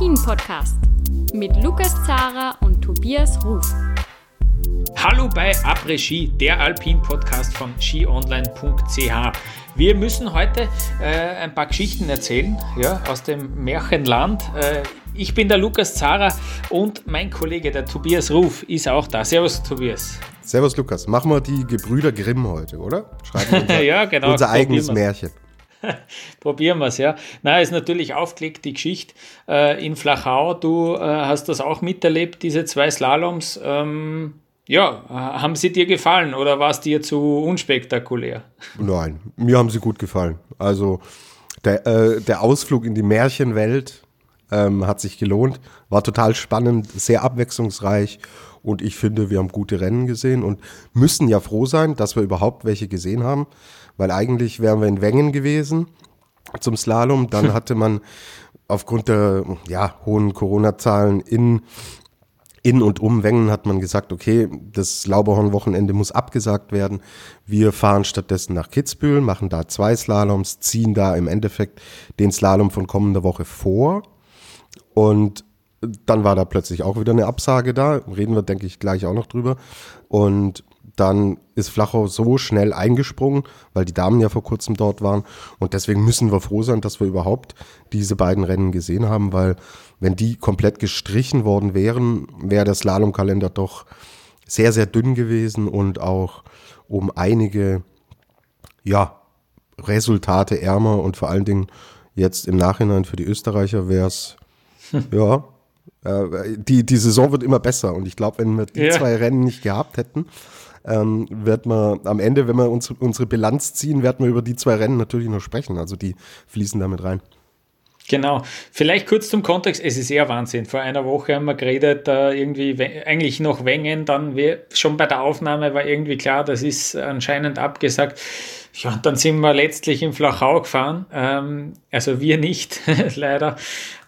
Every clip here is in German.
Après-Ski, der Alpin-Podcast mit Lukas Zara und Tobias Ruf. Hallo bei Après-Ski, der Alpin-Podcast von skionline.ch. Wir müssen heute äh, ein paar Geschichten erzählen ja, aus dem Märchenland. Äh, ich bin der Lukas Zara und mein Kollege, der Tobias Ruf, ist auch da. Servus, Tobias. Servus, Lukas. Machen wir die Gebrüder Grimm heute, oder? Schreiben wir unser, ja, genau, unser eigenes Märchen. Probieren wir es, ja. Na, ist natürlich aufgelegt, die Geschichte äh, in Flachau. Du äh, hast das auch miterlebt, diese zwei Slaloms. Ähm, ja, haben sie dir gefallen oder war es dir zu unspektakulär? Nein, mir haben sie gut gefallen. Also der, äh, der Ausflug in die Märchenwelt ähm, hat sich gelohnt, war total spannend, sehr abwechslungsreich und ich finde, wir haben gute Rennen gesehen und müssen ja froh sein, dass wir überhaupt welche gesehen haben weil eigentlich wären wir in Wengen gewesen zum Slalom. Dann hatte man aufgrund der ja, hohen Corona-Zahlen in, in und um Wengen hat man gesagt, okay, das Lauberhorn-Wochenende muss abgesagt werden. Wir fahren stattdessen nach Kitzbühel, machen da zwei Slaloms, ziehen da im Endeffekt den Slalom von kommender Woche vor. Und dann war da plötzlich auch wieder eine Absage da. Reden wir, denke ich, gleich auch noch drüber. Und dann ist Flachau so schnell eingesprungen, weil die Damen ja vor kurzem dort waren. Und deswegen müssen wir froh sein, dass wir überhaupt diese beiden Rennen gesehen haben, weil wenn die komplett gestrichen worden wären, wäre der Slalomkalender doch sehr, sehr dünn gewesen und auch um einige, ja, Resultate ärmer und vor allen Dingen jetzt im Nachhinein für die Österreicher wäre es, hm. ja, äh, die, die Saison wird immer besser und ich glaube, wenn wir die ja. zwei Rennen nicht gehabt hätten, ähm, wird man am Ende, wenn wir uns, unsere Bilanz ziehen, werden wir über die zwei Rennen natürlich noch sprechen. Also die fließen damit rein. Genau. Vielleicht kurz zum Kontext. Es ist eher Wahnsinn. Vor einer Woche haben wir geredet, äh, irgendwie eigentlich noch Wengen. Dann wir, schon bei der Aufnahme war irgendwie klar, das ist anscheinend abgesagt. Ja, und dann sind wir letztlich in Flachau gefahren. Ähm, also wir nicht, leider.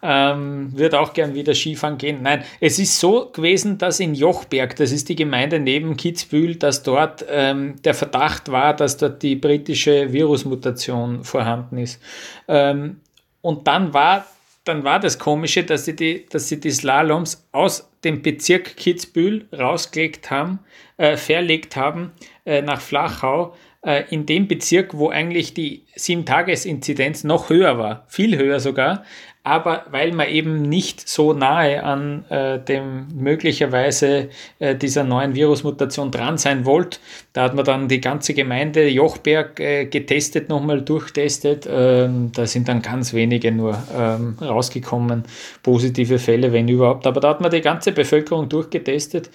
Ähm, würde auch gern wieder Skifahren gehen. Nein, es ist so gewesen, dass in Jochberg, das ist die Gemeinde neben Kitzbühel, dass dort ähm, der Verdacht war, dass dort die britische Virusmutation vorhanden ist. Ähm, und dann war, dann war das Komische, dass sie die, dass sie die Slaloms aus dem Bezirk Kitzbühel rausgelegt haben, äh, verlegt haben äh, nach Flachau, äh, in dem Bezirk, wo eigentlich die Sieben-Tages-Inzidenz noch höher war, viel höher sogar, aber weil man eben nicht so nahe an äh, dem möglicherweise äh, dieser neuen Virusmutation dran sein wollte, da hat man dann die ganze Gemeinde Jochberg äh, getestet, nochmal durchtestet. Ähm, da sind dann ganz wenige nur ähm, rausgekommen, positive Fälle, wenn überhaupt. Aber da hat man die ganze Bevölkerung durchgetestet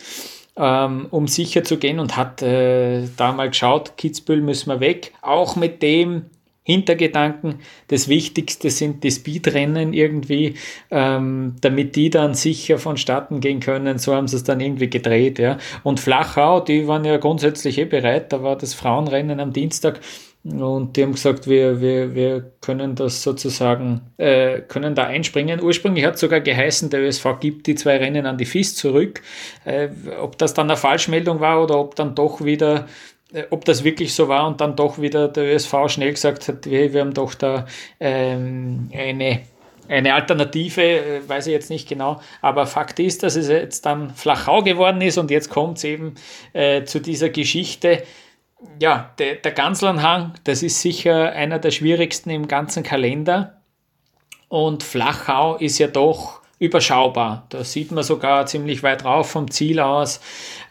ähm, um sicher zu gehen und hat äh, da mal geschaut, Kitzbühel müssen wir weg. Auch mit dem Hintergedanken, das Wichtigste sind die Speedrennen irgendwie, ähm, damit die dann sicher vonstatten gehen können. So haben sie es dann irgendwie gedreht. Ja. Und Flachau, die waren ja grundsätzlich eh bereit. Da war das Frauenrennen am Dienstag. Und die haben gesagt, wir, wir, wir können das sozusagen, äh, können da einspringen. Ursprünglich hat es sogar geheißen, der ÖSV gibt die zwei Rennen an die FIS zurück. Äh, ob das dann eine Falschmeldung war oder ob dann doch wieder ob das wirklich so war und dann doch wieder der ÖSV schnell gesagt hat, wir, wir haben doch da ähm, eine, eine Alternative, äh, weiß ich jetzt nicht genau, aber Fakt ist, dass es jetzt dann Flachau geworden ist und jetzt kommt es eben äh, zu dieser Geschichte. Ja, der, der Ganzlernhang, das ist sicher einer der schwierigsten im ganzen Kalender und Flachau ist ja doch überschaubar. Da sieht man sogar ziemlich weit rauf vom Ziel aus.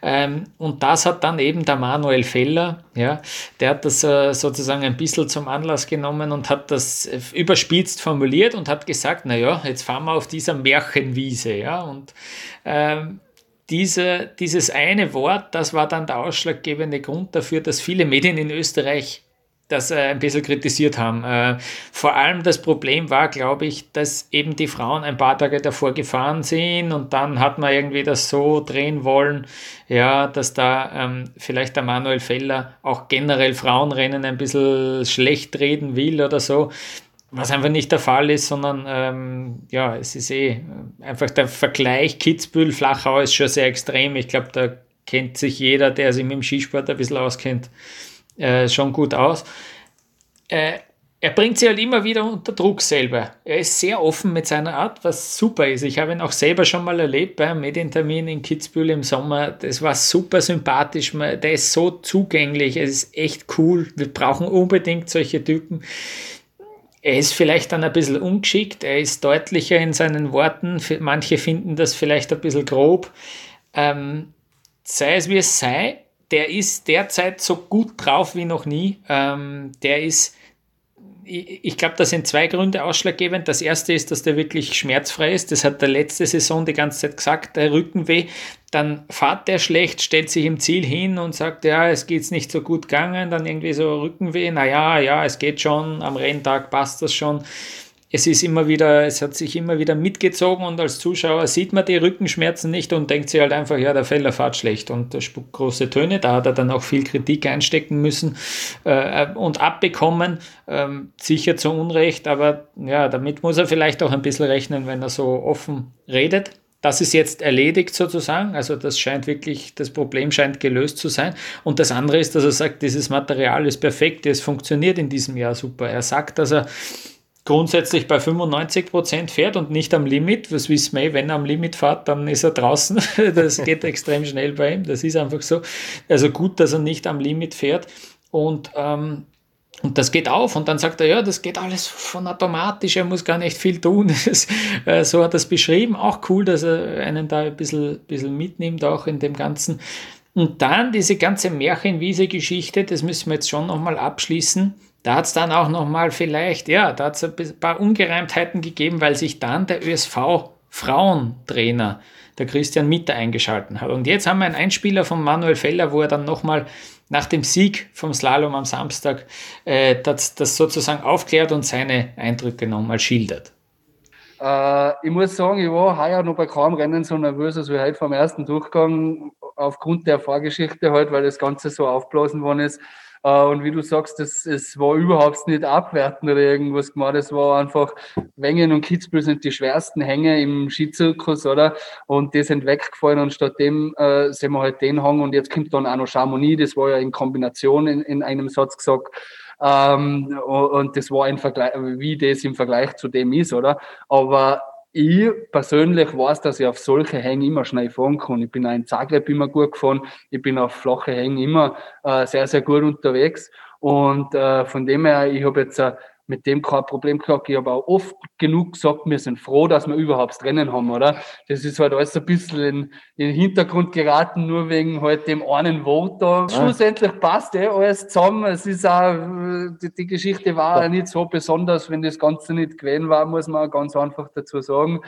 Ähm, und das hat dann eben der Manuel Feller, ja, der hat das äh, sozusagen ein bisschen zum Anlass genommen und hat das äh, überspitzt formuliert und hat gesagt, naja, jetzt fahren wir auf dieser Märchenwiese, ja, und ähm, diese, dieses eine Wort, das war dann der ausschlaggebende Grund dafür, dass viele Medien in Österreich das äh, ein bisschen kritisiert haben. Äh, vor allem das Problem war, glaube ich, dass eben die Frauen ein paar Tage davor gefahren sind und dann hat man irgendwie das so drehen wollen, ja, dass da ähm, vielleicht der Manuel Feller auch generell Frauenrennen ein bisschen schlecht reden will oder so. Was einfach nicht der Fall ist, sondern ähm, ja, es ist eh einfach der Vergleich Kitzbühel-Flachau ist schon sehr extrem. Ich glaube, da kennt sich jeder, der sich mit dem Skisport ein bisschen auskennt, äh, schon gut aus. Äh, er bringt sich halt immer wieder unter Druck selber. Er ist sehr offen mit seiner Art, was super ist. Ich habe ihn auch selber schon mal erlebt beim Medientermin in Kitzbühel im Sommer. Das war super sympathisch. Der ist so zugänglich. Es ist echt cool. Wir brauchen unbedingt solche Typen. Er ist vielleicht dann ein bisschen ungeschickt. Er ist deutlicher in seinen Worten. Manche finden das vielleicht ein bisschen grob. Ähm, sei es wie es sei, der ist derzeit so gut drauf wie noch nie. Ähm, der ist ich glaube, da sind zwei Gründe ausschlaggebend. Das erste ist, dass der wirklich schmerzfrei ist. Das hat der letzte Saison die ganze Zeit gesagt, der Rückenweh. Dann fährt der schlecht, stellt sich im Ziel hin und sagt, ja, es geht nicht so gut gegangen. Dann irgendwie so Rückenweh. Naja, ja, es geht schon. Am Renntag passt das schon es ist immer wieder, es hat sich immer wieder mitgezogen und als Zuschauer sieht man die Rückenschmerzen nicht und denkt sich halt einfach, ja, der Feller fährt schlecht und der spuckt große Töne. Da hat er dann auch viel Kritik einstecken müssen äh, und abbekommen, äh, sicher zu Unrecht, aber ja, damit muss er vielleicht auch ein bisschen rechnen, wenn er so offen redet. Das ist jetzt erledigt sozusagen, also das scheint wirklich, das Problem scheint gelöst zu sein. Und das andere ist, dass er sagt, dieses Material ist perfekt, es funktioniert in diesem Jahr super. Er sagt, dass er grundsätzlich bei 95 Prozent fährt und nicht am Limit. Was wissen wir, wenn er am Limit fährt, dann ist er draußen. Das geht extrem schnell bei ihm. Das ist einfach so. Also gut, dass er nicht am Limit fährt. Und, ähm, und das geht auf. Und dann sagt er, ja, das geht alles von automatisch. Er muss gar nicht viel tun. Äh, so hat er es beschrieben. Auch cool, dass er einen da ein bisschen, bisschen mitnimmt, auch in dem Ganzen. Und dann diese ganze Märchenwiese-Geschichte, das müssen wir jetzt schon nochmal abschließen da hat es dann auch nochmal vielleicht, ja, da hat es ein paar Ungereimtheiten gegeben, weil sich dann der ÖSV-Frauentrainer, der Christian Mitter, eingeschalten hat. Und jetzt haben wir einen Einspieler von Manuel Feller, wo er dann nochmal nach dem Sieg vom Slalom am Samstag äh, das, das sozusagen aufklärt und seine Eindrücke nochmal schildert. Äh, ich muss sagen, ich war heuer noch bei kaum Rennen so nervös als wir heute vom ersten Durchgang, aufgrund der Vorgeschichte halt, weil das Ganze so aufblasen worden ist. Äh, und wie du sagst, das, es war überhaupt nicht abwertend oder irgendwas gemacht. Es war einfach, Wengen und Kitzbühel sind die schwersten Hänge im Skizirkus, oder? Und die sind weggefallen und stattdem äh, sehen wir halt den Hang und jetzt kommt dann auch noch Chamonix, das war ja in Kombination in, in einem Satz gesagt. Ähm, und das war ein Vergleich, wie das im Vergleich zu dem ist, oder? Aber ich persönlich weiß, dass ich auf solche Hänge immer schnell fahren kann. Ich bin auch in Zagreb immer gut gefahren. Ich bin auf flache Hängen immer äh, sehr, sehr gut unterwegs. Und äh, von dem her, ich habe jetzt äh, mit dem kein Problem gehabt. Ich habe auch oft genug gesagt, wir sind froh, dass wir überhaupt das Rennen haben, oder? Das ist halt alles ein bisschen in, in den Hintergrund geraten, nur wegen halt dem einen Vote da. Ja. Schlussendlich passt eh alles zusammen. Es ist auch, die, die Geschichte war ja. nicht so besonders, wenn das Ganze nicht gewesen war, muss man ganz einfach dazu sagen.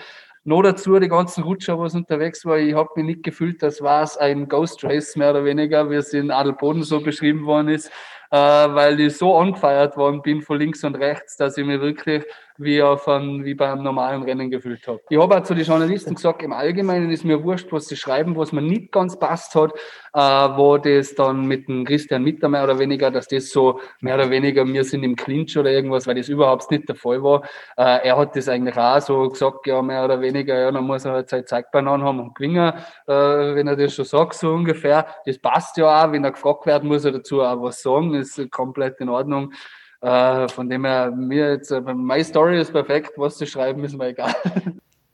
Noch dazu die ganzen Rutscher, was unterwegs war, ich habe mich nicht gefühlt, das war es ein Ghost Race mehr oder weniger, wie es in Adelboden so beschrieben worden ist weil ich so angefeiert worden bin von links und rechts, dass ich mir wirklich wie, auf ein, wie bei einem normalen Rennen gefühlt habe. Ich habe auch zu den Journalisten gesagt, im Allgemeinen ist mir wurscht, was sie schreiben, was mir nicht ganz passt hat, äh, wo das dann mit dem Christian Mitter mehr oder weniger, dass das so mehr oder weniger, wir sind im Clinch oder irgendwas, weil das überhaupt nicht der Fall war. Äh, er hat das eigentlich auch so gesagt, ja, mehr oder weniger, ja, dann muss er halt seine Zeitbahn haben und gewinnen, äh, wenn er das schon sagt, so ungefähr. Das passt ja auch, wenn er gefragt werden muss er dazu auch was sagen, ist komplett in Ordnung. Äh, von dem her, mir jetzt, äh, meine Story ist perfekt, was zu schreiben ist mir egal.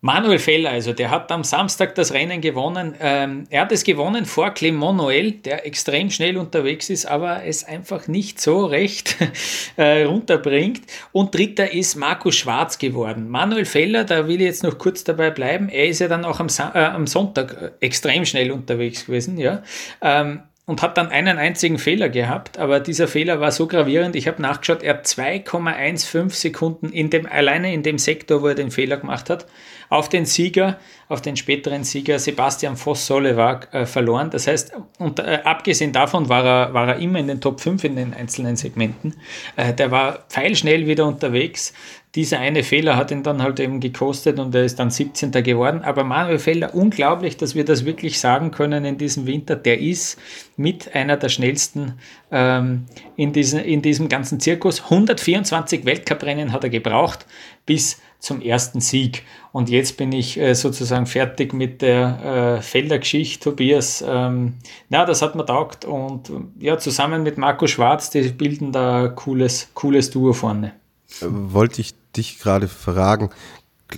Manuel Feller, also der hat am Samstag das Rennen gewonnen. Ähm, er hat es gewonnen vor Clement Noel, der extrem schnell unterwegs ist, aber es einfach nicht so recht äh, runterbringt. Und dritter ist Markus Schwarz geworden. Manuel Feller, da will ich jetzt noch kurz dabei bleiben, er ist ja dann auch am, äh, am Sonntag äh, extrem schnell unterwegs gewesen. Ja. Ähm, und hat dann einen einzigen Fehler gehabt, aber dieser Fehler war so gravierend, ich habe nachgeschaut, er hat 2,15 Sekunden in dem, alleine in dem Sektor, wo er den Fehler gemacht hat, auf den Sieger, auf den späteren Sieger Sebastian Voss-Solle war äh, verloren. Das heißt, und, äh, abgesehen davon war er, war er immer in den Top 5 in den einzelnen Segmenten. Äh, der war pfeilschnell wieder unterwegs dieser eine Fehler hat ihn dann halt eben gekostet und er ist dann 17. geworden. Aber Manuel Feller, unglaublich, dass wir das wirklich sagen können in diesem Winter. Der ist mit einer der schnellsten ähm, in, diesen, in diesem ganzen Zirkus. 124 Weltcuprennen hat er gebraucht bis zum ersten Sieg. Und jetzt bin ich äh, sozusagen fertig mit der äh, Felder-Geschichte. Tobias, ähm, ja, das hat mir taugt. Und ja, zusammen mit Marco Schwarz, die bilden da cooles, cooles Duo vorne. wollte ich dich gerade fragen.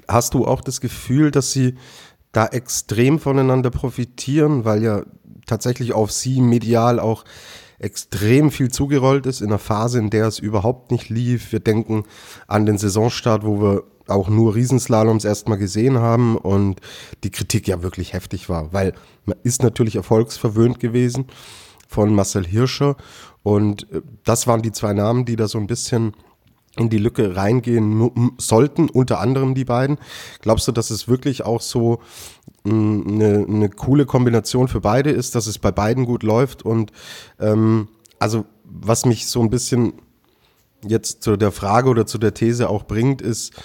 Hast du auch das Gefühl, dass sie da extrem voneinander profitieren, weil ja tatsächlich auf sie medial auch extrem viel zugerollt ist in einer Phase, in der es überhaupt nicht lief. Wir denken an den Saisonstart, wo wir auch nur Riesenslaloms erstmal gesehen haben und die Kritik ja wirklich heftig war, weil man ist natürlich erfolgsverwöhnt gewesen von Marcel Hirscher und äh, das waren die zwei Namen, die da so ein bisschen in die Lücke reingehen sollten, unter anderem die beiden. Glaubst du, dass es wirklich auch so eine, eine coole Kombination für beide ist, dass es bei beiden gut läuft? Und ähm, also was mich so ein bisschen jetzt zu der Frage oder zu der These auch bringt, ist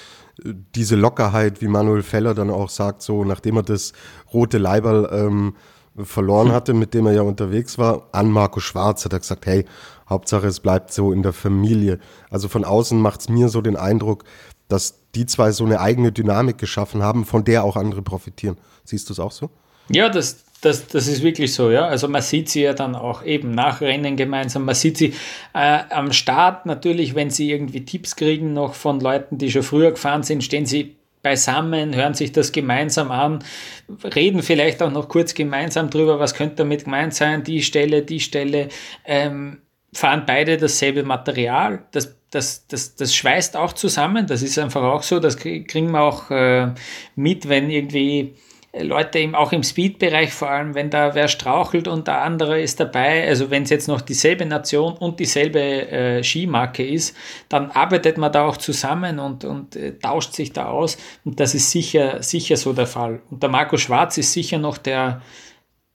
äh, diese Lockerheit, wie Manuel Feller dann auch sagt, so nachdem er das rote Leiberl ähm, verloren hatte, mit dem er ja unterwegs war, an Marco Schwarz hat er gesagt, hey, Hauptsache es bleibt so in der Familie. Also von außen macht es mir so den Eindruck, dass die zwei so eine eigene Dynamik geschaffen haben, von der auch andere profitieren. Siehst du es auch so? Ja, das, das, das ist wirklich so, ja. Also man sieht sie ja dann auch eben nach Rennen gemeinsam. Man sieht sie äh, am Start natürlich, wenn sie irgendwie Tipps kriegen noch von Leuten, die schon früher gefahren sind, stehen sie beisammen, hören sich das gemeinsam an, reden vielleicht auch noch kurz gemeinsam drüber, was könnte damit gemeint sein, die Stelle, die Stelle, ähm, fahren beide dasselbe Material. Das, das, das, das schweißt auch zusammen, das ist einfach auch so, das kriegen wir auch äh, mit, wenn irgendwie Leute im, auch im Speed-Bereich vor allem, wenn da wer strauchelt und der andere ist dabei, also wenn es jetzt noch dieselbe Nation und dieselbe äh, Skimarke ist, dann arbeitet man da auch zusammen und, und äh, tauscht sich da aus und das ist sicher, sicher so der Fall. Und der Marco Schwarz ist sicher noch der,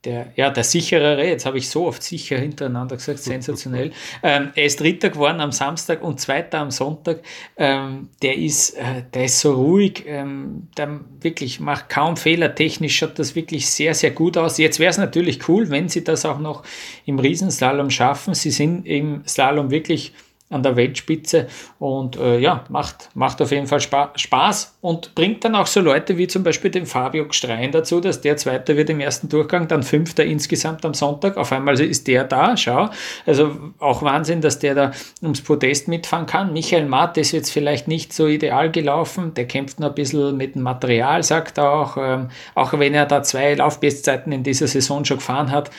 der, ja, der sicherere, jetzt habe ich so oft sicher hintereinander gesagt, sensationell. Ähm, er ist Dritter geworden am Samstag und Zweiter am Sonntag. Ähm, der, ist, äh, der ist so ruhig, ähm, der wirklich macht kaum Fehler. Technisch schaut das wirklich sehr, sehr gut aus. Jetzt wäre es natürlich cool, wenn sie das auch noch im Riesenslalom schaffen. Sie sind im Slalom wirklich an der Weltspitze und äh, ja, macht, macht auf jeden Fall Spa Spaß und bringt dann auch so Leute wie zum Beispiel den Fabio Gstrein dazu, dass der Zweiter wird im ersten Durchgang, dann Fünfter insgesamt am Sonntag. Auf einmal ist der da, schau. Also auch Wahnsinn, dass der da ums Podest mitfahren kann. Michael Matt ist jetzt vielleicht nicht so ideal gelaufen, der kämpft noch ein bisschen mit dem Material, sagt er auch, ähm, auch wenn er da zwei Laufbestzeiten in dieser Saison schon gefahren hat,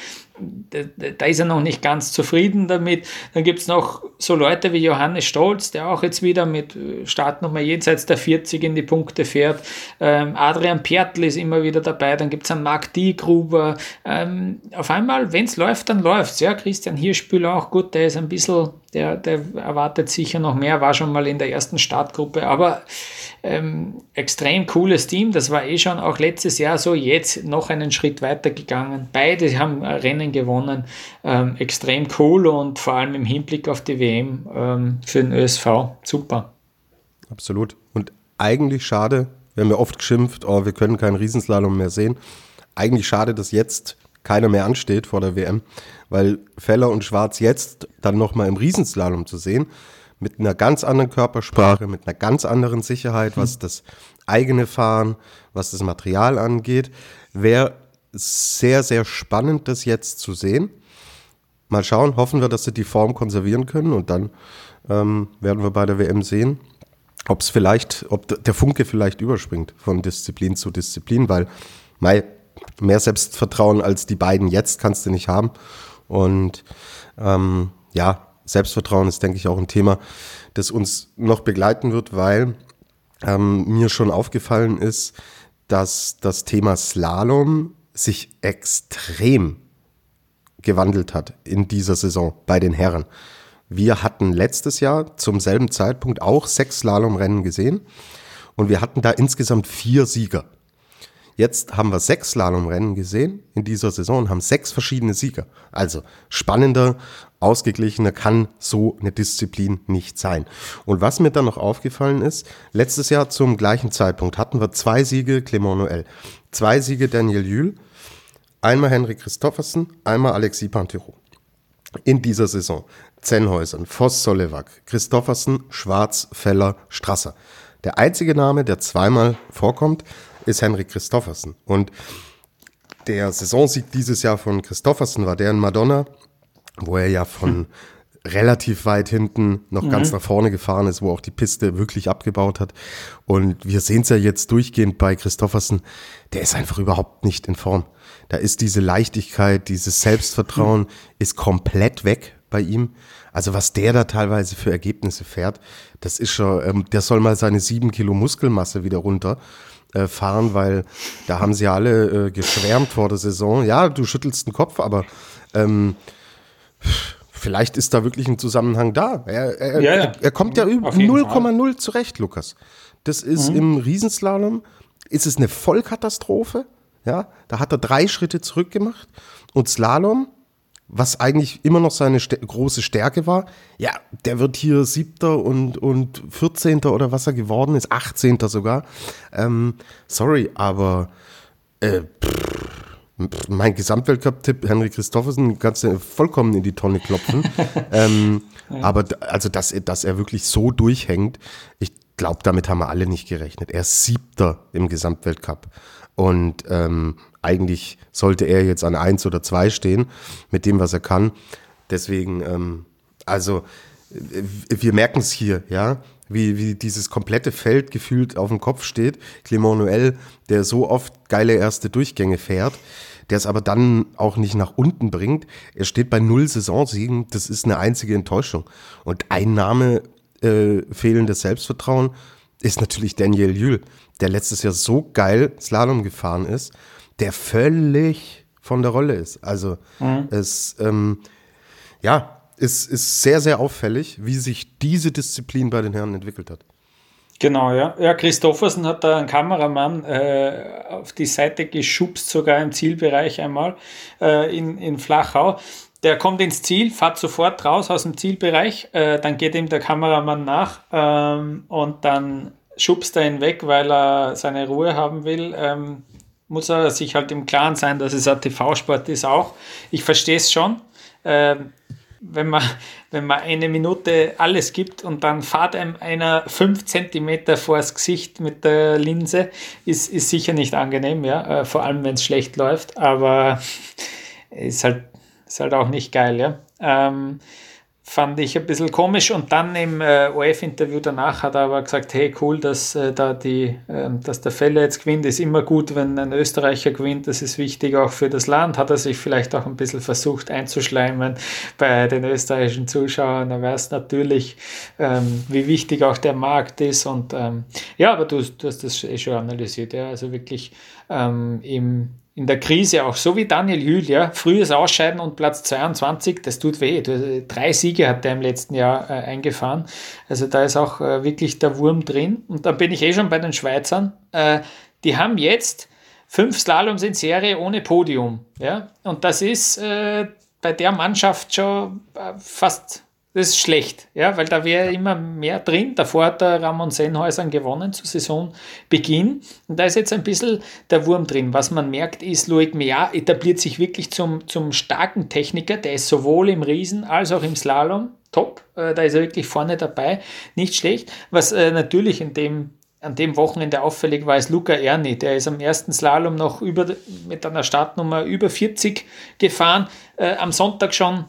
da ist er noch nicht ganz zufrieden damit. Dann gibt es noch so Leute wie Johannes Stolz, der auch jetzt wieder mit äh, Startnummer jenseits der 40 in die Punkte fährt. Ähm, Adrian Pertl ist immer wieder dabei. Dann gibt es einen Marc Diegruber. Ähm, auf einmal, wenn es läuft, dann läuft. Ja, Christian Hirschbühler auch gut, der ist ein bisschen, der, der erwartet sicher noch mehr, war schon mal in der ersten Startgruppe. Aber ähm, extrem cooles Team. Das war eh schon auch letztes Jahr so. Jetzt noch einen Schritt weiter gegangen. Beide haben Rennen gewonnen. Ähm, extrem cool und vor allem im Hinblick auf die WM ähm, für den ÖSV super. Absolut. Und eigentlich schade, wir haben ja oft geschimpft, oh, wir können keinen Riesenslalom mehr sehen. Eigentlich schade, dass jetzt keiner mehr ansteht vor der WM, weil Feller und Schwarz jetzt dann nochmal im Riesenslalom zu sehen, mit einer ganz anderen Körpersprache, mit einer ganz anderen Sicherheit, was hm. das eigene Fahren, was das Material angeht. Wäre sehr, sehr spannend, das jetzt zu sehen. Mal schauen, hoffen wir, dass sie die Form konservieren können und dann ähm, werden wir bei der WM sehen, ob es vielleicht, ob der Funke vielleicht überspringt von Disziplin zu Disziplin, weil mei, mehr Selbstvertrauen als die beiden jetzt kannst du nicht haben. Und ähm, ja, Selbstvertrauen ist, denke ich, auch ein Thema, das uns noch begleiten wird, weil ähm, mir schon aufgefallen ist, dass das Thema Slalom sich extrem gewandelt hat in dieser Saison bei den Herren. Wir hatten letztes Jahr zum selben Zeitpunkt auch sechs Slalomrennen gesehen und wir hatten da insgesamt vier Sieger. Jetzt haben wir sechs Slalomrennen gesehen in dieser Saison und haben sechs verschiedene Sieger. Also spannender, ausgeglichener kann so eine Disziplin nicht sein. Und was mir dann noch aufgefallen ist, letztes Jahr zum gleichen Zeitpunkt hatten wir zwei Siege Clement Noël, zwei Siege Daniel Jühl, einmal Henrik Christoffersen, einmal Alexis Pantero. In dieser Saison Zenhäusern, Voss Solewak, Christoffersen, Schwarz, Feller, Strasser. Der einzige Name, der zweimal vorkommt, ist Henrik Christoffersen. Und der Saisonsieg dieses Jahr von Christoffersen war der in Madonna, wo er ja von relativ weit hinten noch mhm. ganz nach vorne gefahren ist, wo auch die Piste wirklich abgebaut hat. Und wir sehen es ja jetzt durchgehend bei Christoffersen, der ist einfach überhaupt nicht in Form. Da ist diese Leichtigkeit, dieses Selbstvertrauen mhm. ist komplett weg bei ihm. Also was der da teilweise für Ergebnisse fährt, das ist schon, ähm, der soll mal seine sieben Kilo Muskelmasse wieder runter äh, fahren, weil da haben sie ja alle äh, geschwärmt vor der Saison. Ja, du schüttelst den Kopf, aber ähm, vielleicht ist da wirklich ein Zusammenhang da. Er, er, ja, ja. er, er kommt ja 0,0 zurecht, Lukas. Das ist mhm. im Riesenslalom, ist es eine Vollkatastrophe. Ja, da hat er drei Schritte zurückgemacht und Slalom, was eigentlich immer noch seine st große Stärke war, ja, der wird hier siebter und, und 14. oder was er geworden ist, 18. sogar. Ähm, sorry, aber äh, pff, mein Gesamtweltcup-Tipp, Henry Christoffersen, kannst du vollkommen in die Tonne klopfen. ähm, ja. Aber also, dass, dass er wirklich so durchhängt, ich glaube, damit haben wir alle nicht gerechnet. Er ist Siebter im Gesamtweltcup. Und ähm, eigentlich sollte er jetzt an eins oder zwei stehen mit dem, was er kann. Deswegen, ähm, also wir merken es hier, ja, wie, wie dieses komplette Feld gefühlt auf dem Kopf steht. Clement Noël, der so oft geile erste Durchgänge fährt, der es aber dann auch nicht nach unten bringt. Er steht bei null Saisonsiegen. Das ist eine einzige Enttäuschung. Und ein Name äh, fehlendes Selbstvertrauen ist natürlich Daniel Jül, der letztes Jahr so geil Slalom gefahren ist, der völlig von der Rolle ist. Also mhm. es, ähm, ja, es ist sehr, sehr auffällig, wie sich diese Disziplin bei den Herren entwickelt hat. Genau, ja. Ja, Christoffersen hat da einen Kameramann äh, auf die Seite geschubst, sogar im Zielbereich einmal äh, in, in Flachau. Der kommt ins Ziel, fährt sofort raus aus dem Zielbereich, äh, dann geht ihm der Kameramann nach ähm, und dann schubst er ihn weg, weil er seine Ruhe haben will. Ähm, muss er sich halt im Klaren sein, dass es ein TV-Sport ist auch. Ich verstehe es schon. Ähm, wenn man, wenn man eine Minute alles gibt und dann fahrt einem einer fünf Zentimeter vors Gesicht mit der Linse, ist, ist sicher nicht angenehm, ja, äh, vor allem wenn es schlecht läuft, aber ist halt, ist halt auch nicht geil, ja. Ähm, fand ich ein bisschen komisch. Und dann im äh, OF-Interview danach hat er aber gesagt, hey, cool, dass, äh, da die, äh, dass der Felle jetzt gewinnt, ist immer gut, wenn ein Österreicher gewinnt, das ist wichtig auch für das Land. Hat er sich vielleicht auch ein bisschen versucht einzuschleimen bei den österreichischen Zuschauern. Er weiß natürlich, ähm, wie wichtig auch der Markt ist. Und ähm, ja, aber du, du hast das eh schon analysiert, ja, also wirklich ähm, im in der Krise auch, so wie Daniel ja, frühes Ausscheiden und Platz 22, das tut weh. Drei Siege hat er im letzten Jahr äh, eingefahren. Also da ist auch äh, wirklich der Wurm drin. Und da bin ich eh schon bei den Schweizern. Äh, die haben jetzt fünf Slaloms in Serie ohne Podium. Ja? Und das ist äh, bei der Mannschaft schon äh, fast das ist schlecht, ja, weil da wäre immer mehr drin. Davor hat der Ramon Sennhäusern gewonnen zu Saisonbeginn. Und da ist jetzt ein bisschen der Wurm drin. Was man merkt, ist, Loic Meillard etabliert sich wirklich zum, zum starken Techniker. Der ist sowohl im Riesen als auch im Slalom top. Äh, da ist er wirklich vorne dabei. Nicht schlecht. Was äh, natürlich in dem an dem Wochenende auffällig war, ist Luca Erni. Der ist am ersten Slalom noch über, mit einer Startnummer über 40 gefahren. Äh, am Sonntag schon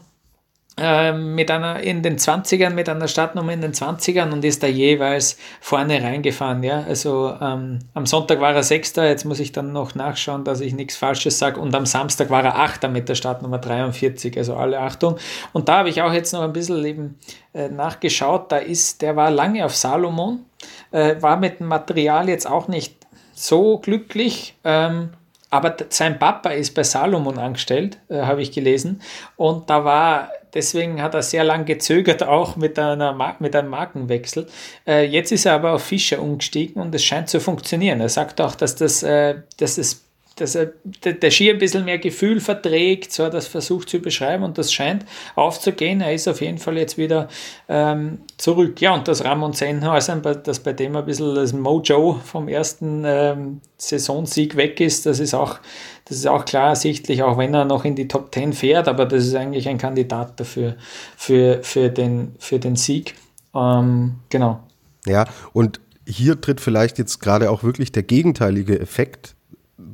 mit einer in den 20ern, mit einer Startnummer in den 20ern und ist da jeweils vorne reingefahren. Ja? Also ähm, am Sonntag war er Sechster, jetzt muss ich dann noch nachschauen, dass ich nichts Falsches sage. Und am Samstag war er Achter mit der Startnummer 43, also alle Achtung. Und da habe ich auch jetzt noch ein bisschen eben äh, nachgeschaut. Da ist, der war lange auf Salomon, äh, war mit dem Material jetzt auch nicht so glücklich. Ähm, aber sein Papa ist bei Salomon angestellt, äh, habe ich gelesen. Und da war Deswegen hat er sehr lange gezögert, auch mit, einer, mit einem Markenwechsel. Äh, jetzt ist er aber auf Fischer umgestiegen und es scheint zu funktionieren. Er sagt auch, dass, das, äh, dass, das, dass er, der Ski ein bisschen mehr Gefühl verträgt, so hat er das versucht zu beschreiben und das scheint aufzugehen. Er ist auf jeden Fall jetzt wieder ähm, zurück. Ja, und das Ramon Sennhausen, das bei dem ein bisschen das Mojo vom ersten ähm, Saisonsieg weg ist, das ist auch das ist auch klar ersichtlich, auch wenn er noch in die Top 10 fährt, aber das ist eigentlich ein Kandidat dafür, für, für, den, für den Sieg. Ähm, genau. Ja, und hier tritt vielleicht jetzt gerade auch wirklich der gegenteilige Effekt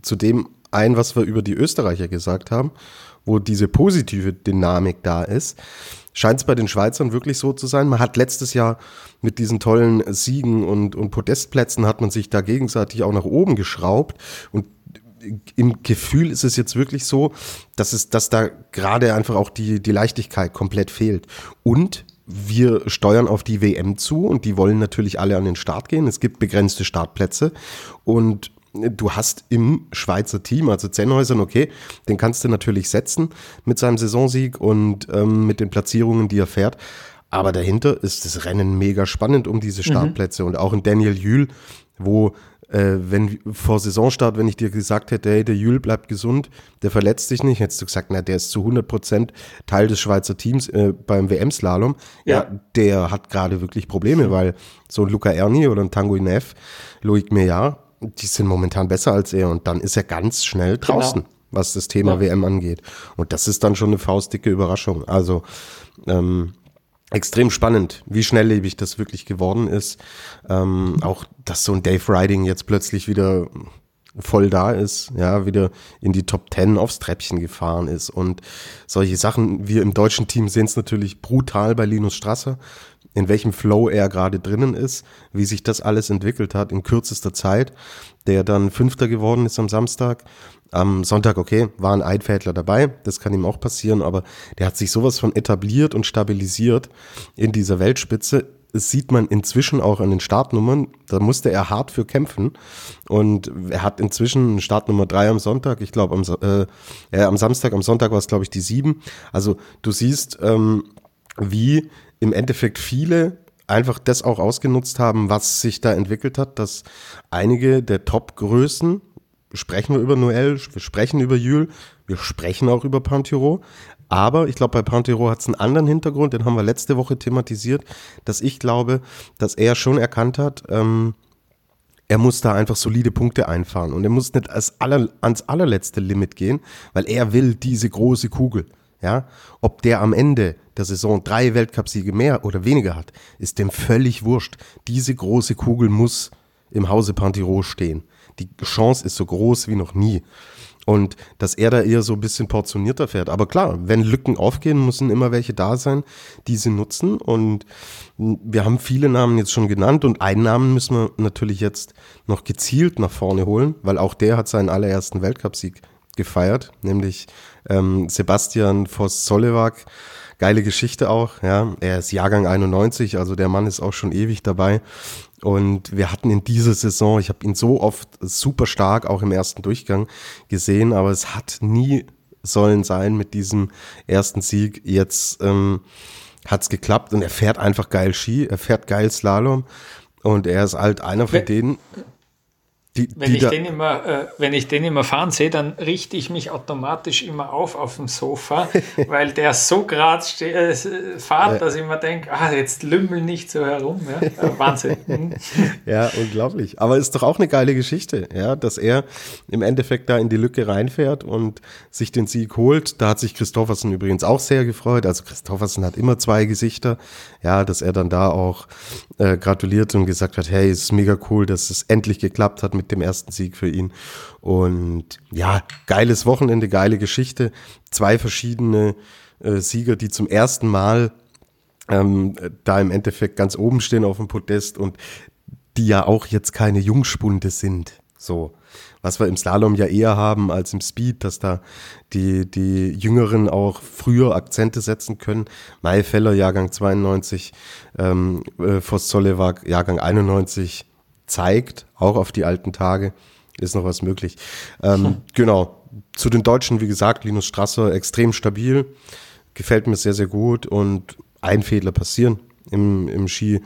zu dem ein, was wir über die Österreicher gesagt haben, wo diese positive Dynamik da ist, scheint es bei den Schweizern wirklich so zu sein. Man hat letztes Jahr mit diesen tollen Siegen und, und Podestplätzen hat man sich da gegenseitig auch nach oben geschraubt und im Gefühl ist es jetzt wirklich so, dass es, dass da gerade einfach auch die, die Leichtigkeit komplett fehlt. Und wir steuern auf die WM zu und die wollen natürlich alle an den Start gehen. Es gibt begrenzte Startplätze und du hast im Schweizer Team, also Zennhäusern, okay, den kannst du natürlich setzen mit seinem Saisonsieg und ähm, mit den Platzierungen, die er fährt. Aber dahinter ist das Rennen mega spannend um diese mhm. Startplätze. Mhm. Und auch in Daniel Jühl, wo äh, wenn vor Saisonstart, wenn ich dir gesagt hätte, hey, der Jül bleibt gesund, der verletzt sich nicht, hättest du gesagt, na, der ist zu 100 Prozent Teil des Schweizer Teams äh, beim WM-Slalom. Ja. ja. der hat gerade wirklich Probleme, mhm. weil so ein Luca Erni oder ein Tango Inef, Loic Meillard, die sind momentan besser als er und dann ist er ganz schnell genau. draußen, genau. was das Thema ja. WM angeht. Und das ist dann schon eine faustdicke Überraschung. Also, ähm, extrem spannend, wie schnelllebig das wirklich geworden ist. Ähm, auch, dass so ein Dave Riding jetzt plötzlich wieder voll da ist, ja, wieder in die Top Ten aufs Treppchen gefahren ist und solche Sachen. Wir im deutschen Team sehen es natürlich brutal bei Linus Strasser, in welchem Flow er gerade drinnen ist, wie sich das alles entwickelt hat in kürzester Zeit, der dann Fünfter geworden ist am Samstag am Sonntag, okay, war ein Eidfädler dabei, das kann ihm auch passieren, aber der hat sich sowas von etabliert und stabilisiert in dieser Weltspitze. Das sieht man inzwischen auch an den Startnummern. Da musste er hart für kämpfen. Und er hat inzwischen Startnummer drei am Sonntag. Ich glaube, am, äh, äh, am Samstag, am Sonntag war es, glaube ich, die sieben. Also du siehst, ähm, wie im Endeffekt viele einfach das auch ausgenutzt haben, was sich da entwickelt hat, dass einige der Top-Größen sprechen wir über Noël, wir sprechen über Jül, wir sprechen auch über Pantiro. Aber ich glaube, bei Pantero hat es einen anderen Hintergrund, den haben wir letzte Woche thematisiert, dass ich glaube, dass er schon erkannt hat, ähm, er muss da einfach solide Punkte einfahren und er muss nicht als aller, ans allerletzte Limit gehen, weil er will diese große Kugel. Ja, ob der am Ende der Saison drei Weltcupsiege mehr oder weniger hat, ist dem völlig wurscht. Diese große Kugel muss im Hause Pantiro stehen die Chance ist so groß wie noch nie. Und dass er da eher so ein bisschen portionierter fährt. Aber klar, wenn Lücken aufgehen, müssen immer welche da sein, die sie nutzen. Und wir haben viele Namen jetzt schon genannt und einen Namen müssen wir natürlich jetzt noch gezielt nach vorne holen, weil auch der hat seinen allerersten Weltcupsieg gefeiert, nämlich ähm, Sebastian Voss-Solewak. Geile Geschichte auch, ja. Er ist Jahrgang 91, also der Mann ist auch schon ewig dabei. Und wir hatten in dieser Saison, ich habe ihn so oft super stark auch im ersten Durchgang gesehen, aber es hat nie sollen sein mit diesem ersten Sieg. Jetzt ähm, hat es geklappt und er fährt einfach geil Ski, er fährt geil Slalom und er ist halt einer von denen. Die, wenn, die ich den immer, äh, wenn ich den immer fahren sehe, dann richte ich mich automatisch immer auf auf dem Sofa, weil der so gerade äh, fährt, dass ich immer denke, ah, jetzt lümmel nicht so herum. Ja? Äh, Wahnsinn. Mhm. ja, unglaublich. Aber ist doch auch eine geile Geschichte, ja, dass er im Endeffekt da in die Lücke reinfährt und sich den Sieg holt. Da hat sich Christoffersen übrigens auch sehr gefreut. Also Christoffersen hat immer zwei Gesichter. Ja, dass er dann da auch äh, gratuliert und gesagt hat, hey, es ist mega cool, dass es endlich geklappt hat mit mit dem ersten Sieg für ihn. Und ja, geiles Wochenende, geile Geschichte. Zwei verschiedene äh, Sieger, die zum ersten Mal ähm, da im Endeffekt ganz oben stehen auf dem Podest und die ja auch jetzt keine Jungspunde sind. So, was wir im Slalom ja eher haben als im Speed, dass da die, die Jüngeren auch früher Akzente setzen können. Maifeller, Jahrgang 92, ähm, äh, Voss Zollewag, Jahrgang 91, zeigt, auch auf die alten Tage, ist noch was möglich. Ähm, hm. Genau. Zu den Deutschen, wie gesagt, Linus Strasser extrem stabil, gefällt mir sehr, sehr gut und ein Fehler passieren im, im Ski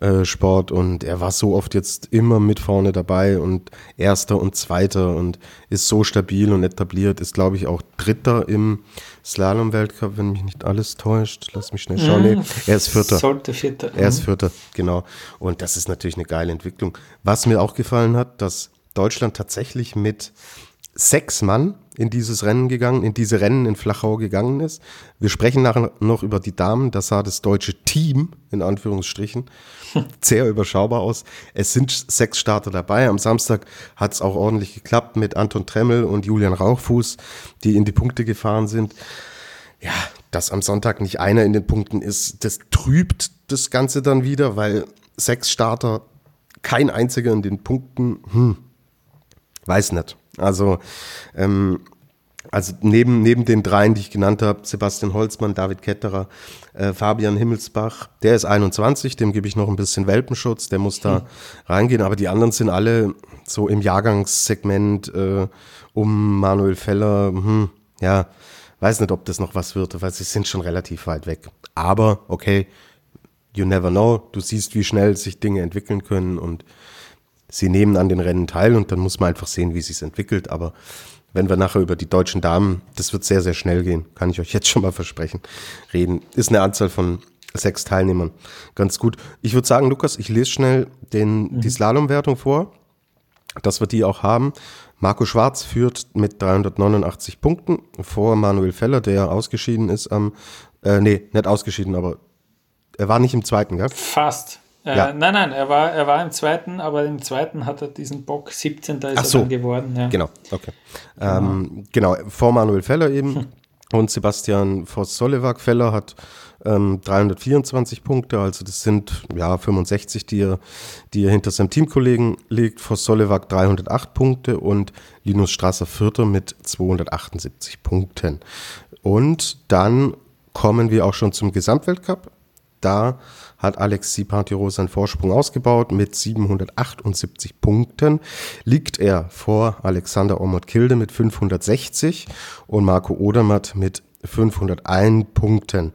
äh, Sport und er war so oft jetzt immer mit vorne dabei und erster und zweiter und ist so stabil und etabliert, ist glaube ich auch dritter im Slalom-Weltcup, wenn mich nicht alles täuscht. Lass mich schnell schauen. Nee, mhm. er ist vierter. Sollte vierter. Er ist mhm. vierter, genau. Und das ist natürlich eine geile Entwicklung. Was mir auch gefallen hat, dass Deutschland tatsächlich mit sechs Mann in dieses Rennen gegangen, in diese Rennen in Flachau gegangen ist. Wir sprechen nachher noch über die Damen. Da sah das deutsche Team, in Anführungsstrichen, sehr überschaubar aus. Es sind sechs Starter dabei. Am Samstag hat es auch ordentlich geklappt mit Anton Tremmel und Julian Rauchfuß, die in die Punkte gefahren sind. Ja, dass am Sonntag nicht einer in den Punkten ist, das trübt das Ganze dann wieder, weil sechs Starter, kein einziger in den Punkten, hm, weiß nicht. Also, ähm, also neben, neben den dreien, die ich genannt habe, Sebastian Holzmann, David Ketterer, äh, Fabian Himmelsbach, der ist 21, dem gebe ich noch ein bisschen Welpenschutz, der muss da hm. reingehen, aber die anderen sind alle so im Jahrgangssegment äh, um Manuel Feller, hm, ja, weiß nicht, ob das noch was wird, weil sie sind schon relativ weit weg. Aber okay, you never know, du siehst, wie schnell sich Dinge entwickeln können und sie nehmen an den Rennen teil und dann muss man einfach sehen, wie sich entwickelt. Aber wenn wir nachher über die deutschen Damen, das wird sehr, sehr schnell gehen, kann ich euch jetzt schon mal versprechen, reden. Ist eine Anzahl von sechs Teilnehmern. Ganz gut. Ich würde sagen, Lukas, ich lese schnell den, mhm. die Slalomwertung vor, dass wir die auch haben. Marco Schwarz führt mit 389 Punkten vor Manuel Feller, der ausgeschieden ist am, äh, nee, nicht ausgeschieden, aber er war nicht im zweiten, gell? Fast. Äh, ja. Nein, nein, er war, er war im zweiten, aber im zweiten hat er diesen Bock 17. ist Ach so. er dann geworden. Ja. Genau, okay. Genau. Ähm, genau, vor Manuel Feller eben. Hm. Und Sebastian Voss-Solewag-Feller hat ähm, 324 Punkte, also das sind ja 65, die er, die er hinter seinem Teamkollegen liegt. Voss-Solewag 308 Punkte und Linus Strasser Vierter mit 278 Punkten. Und dann kommen wir auch schon zum Gesamtweltcup. Da hat Alex Sipantiro seinen Vorsprung ausgebaut. Mit 778 Punkten liegt er vor Alexander Omot-Kilde mit 560 und Marco Odermatt mit 501 Punkten.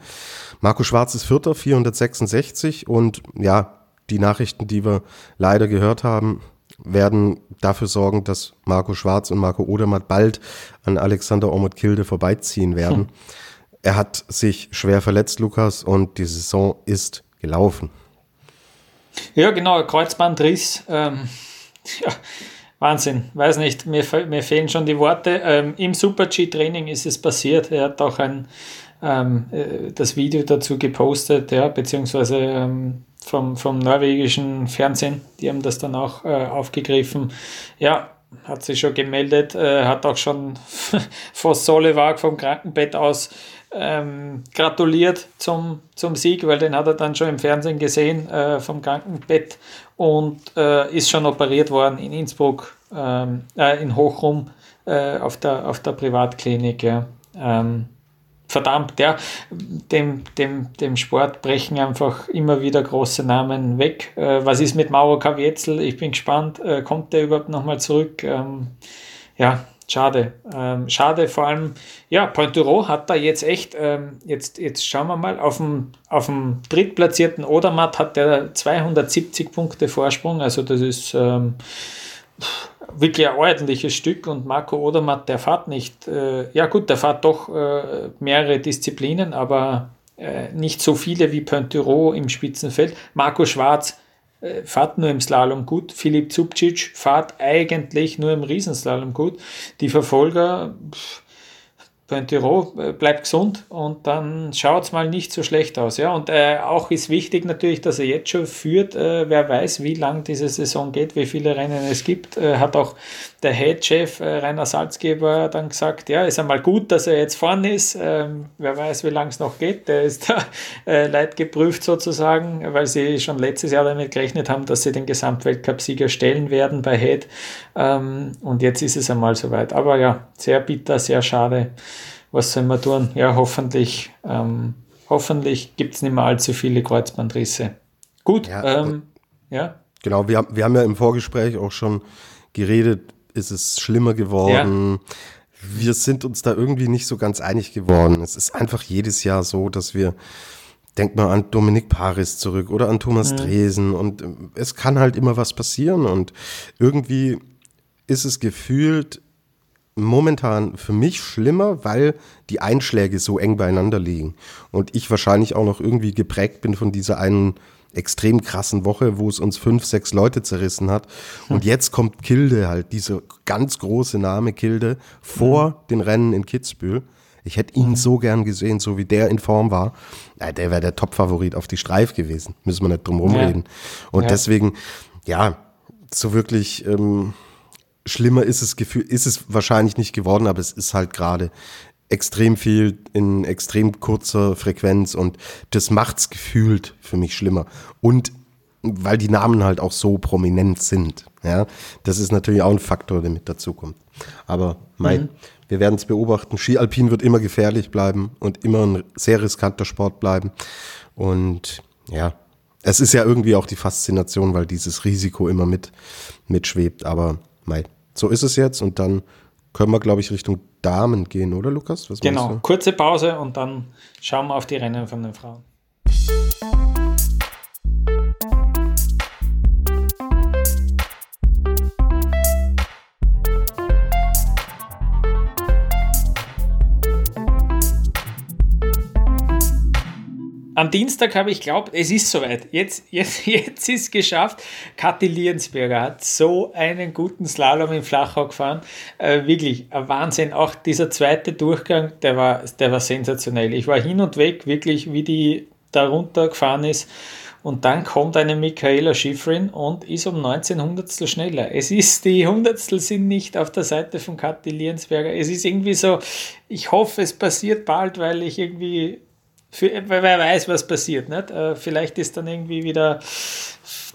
Marco Schwarz ist Vierter, 466 und ja, die Nachrichten, die wir leider gehört haben, werden dafür sorgen, dass Marco Schwarz und Marco Odermatt bald an Alexander Omot-Kilde vorbeiziehen werden. Hm. Er hat sich schwer verletzt, Lukas, und die Saison ist gelaufen. Ja, genau, Kreuzbandriss. Ähm, ja, Wahnsinn, weiß nicht, mir, mir fehlen schon die Worte. Ähm, Im Super-G-Training ist es passiert. Er hat auch ein, ähm, äh, das Video dazu gepostet, ja, beziehungsweise ähm, vom, vom norwegischen Fernsehen, die haben das dann auch äh, aufgegriffen. Ja, hat sich schon gemeldet, äh, hat auch schon vor Solewag vom Krankenbett aus ähm, gratuliert zum, zum Sieg, weil den hat er dann schon im Fernsehen gesehen äh, vom Krankenbett und äh, ist schon operiert worden in Innsbruck, ähm, äh, in Hochrum äh, auf, der, auf der Privatklinik. Ja. Ähm, verdammt, ja, dem, dem, dem Sport brechen einfach immer wieder große Namen weg. Äh, was ist mit Mauro Kavietzel? Ich bin gespannt, äh, kommt der überhaupt nochmal zurück? Ähm, ja, Schade. Ähm, schade vor allem, ja, Pointuro hat da jetzt echt, ähm, jetzt, jetzt schauen wir mal, auf dem, auf dem drittplatzierten Odermatt hat der 270 Punkte Vorsprung, also das ist ähm, wirklich ein ordentliches Stück und Marco Odermatt, der fährt nicht, äh, ja gut, der fährt doch äh, mehrere Disziplinen, aber äh, nicht so viele wie Pointuro im Spitzenfeld. Marco Schwarz äh, fahrt nur im Slalom gut. Philipp Zubcic fahrt eigentlich nur im Riesenslalom gut. Die Verfolger, pff, Pointiro äh, bleibt gesund und dann schaut es mal nicht so schlecht aus. Ja? Und äh, auch ist wichtig natürlich, dass er jetzt schon führt. Äh, wer weiß, wie lang diese Saison geht, wie viele Rennen es gibt. Äh, hat auch der Head-Chef äh, Rainer Salzgeber dann gesagt, ja, ist einmal gut, dass er jetzt vorne ist. Ähm, wer weiß, wie lange es noch geht. Der ist da äh, leidgeprüft sozusagen, weil sie schon letztes Jahr damit gerechnet haben, dass sie den Gesamtweltcup-Sieger stellen werden bei Head. Ähm, und jetzt ist es einmal soweit. Aber ja, sehr bitter, sehr schade. Was soll man tun? Ja, hoffentlich, ähm, hoffentlich gibt es nicht mehr allzu viele Kreuzbandrisse. Gut, ja, ähm, ja. Genau, wir, wir haben ja im Vorgespräch auch schon geredet, ist es schlimmer geworden. Ja. Wir sind uns da irgendwie nicht so ganz einig geworden. Es ist einfach jedes Jahr so, dass wir, denkt mal an Dominik Paris zurück oder an Thomas mhm. Dresen und äh, es kann halt immer was passieren und irgendwie ist es gefühlt momentan für mich schlimmer, weil die Einschläge so eng beieinander liegen und ich wahrscheinlich auch noch irgendwie geprägt bin von dieser einen extrem krassen Woche, wo es uns fünf, sechs Leute zerrissen hat. Und jetzt kommt Kilde halt, dieser ganz große Name Kilde, vor mhm. den Rennen in Kitzbühel. Ich hätte ihn mhm. so gern gesehen, so wie der in Form war. Ja, der wäre der Top-Favorit auf die Streif gewesen. Müssen wir nicht drum rumreden. Ja. Und ja. deswegen, ja, so wirklich ähm, schlimmer ist es Gefühl, ist es wahrscheinlich nicht geworden, aber es ist halt gerade extrem viel in extrem kurzer Frequenz und das macht's gefühlt für mich schlimmer. Und weil die Namen halt auch so prominent sind. Ja, das ist natürlich auch ein Faktor, der mit dazukommt. Aber mein, mhm. wir werden es beobachten. Ski Alpin wird immer gefährlich bleiben und immer ein sehr riskanter Sport bleiben. Und ja, es ist ja irgendwie auch die Faszination, weil dieses Risiko immer mit mitschwebt. Aber mei, so ist es jetzt und dann können wir, glaube ich, Richtung Damen gehen, oder Lukas? Was genau, kurze Pause und dann schauen wir auf die Rennen von den Frauen. Am Dienstag habe ich glaubt, es ist soweit. Jetzt, jetzt, jetzt ist es geschafft. Kathi Liensberger hat so einen guten Slalom im Flachau gefahren. Äh, wirklich ein Wahnsinn. Auch dieser zweite Durchgang, der war, der war sensationell. Ich war hin und weg, wirklich, wie die da runter gefahren ist. Und dann kommt eine Michaela Schifrin und ist um 19 Hundertstel schneller. Es ist, die Hundertstel sind nicht auf der Seite von Kathi Liensberger. Es ist irgendwie so, ich hoffe, es passiert bald, weil ich irgendwie für, wer weiß, was passiert. Nicht? Äh, vielleicht ist dann irgendwie wieder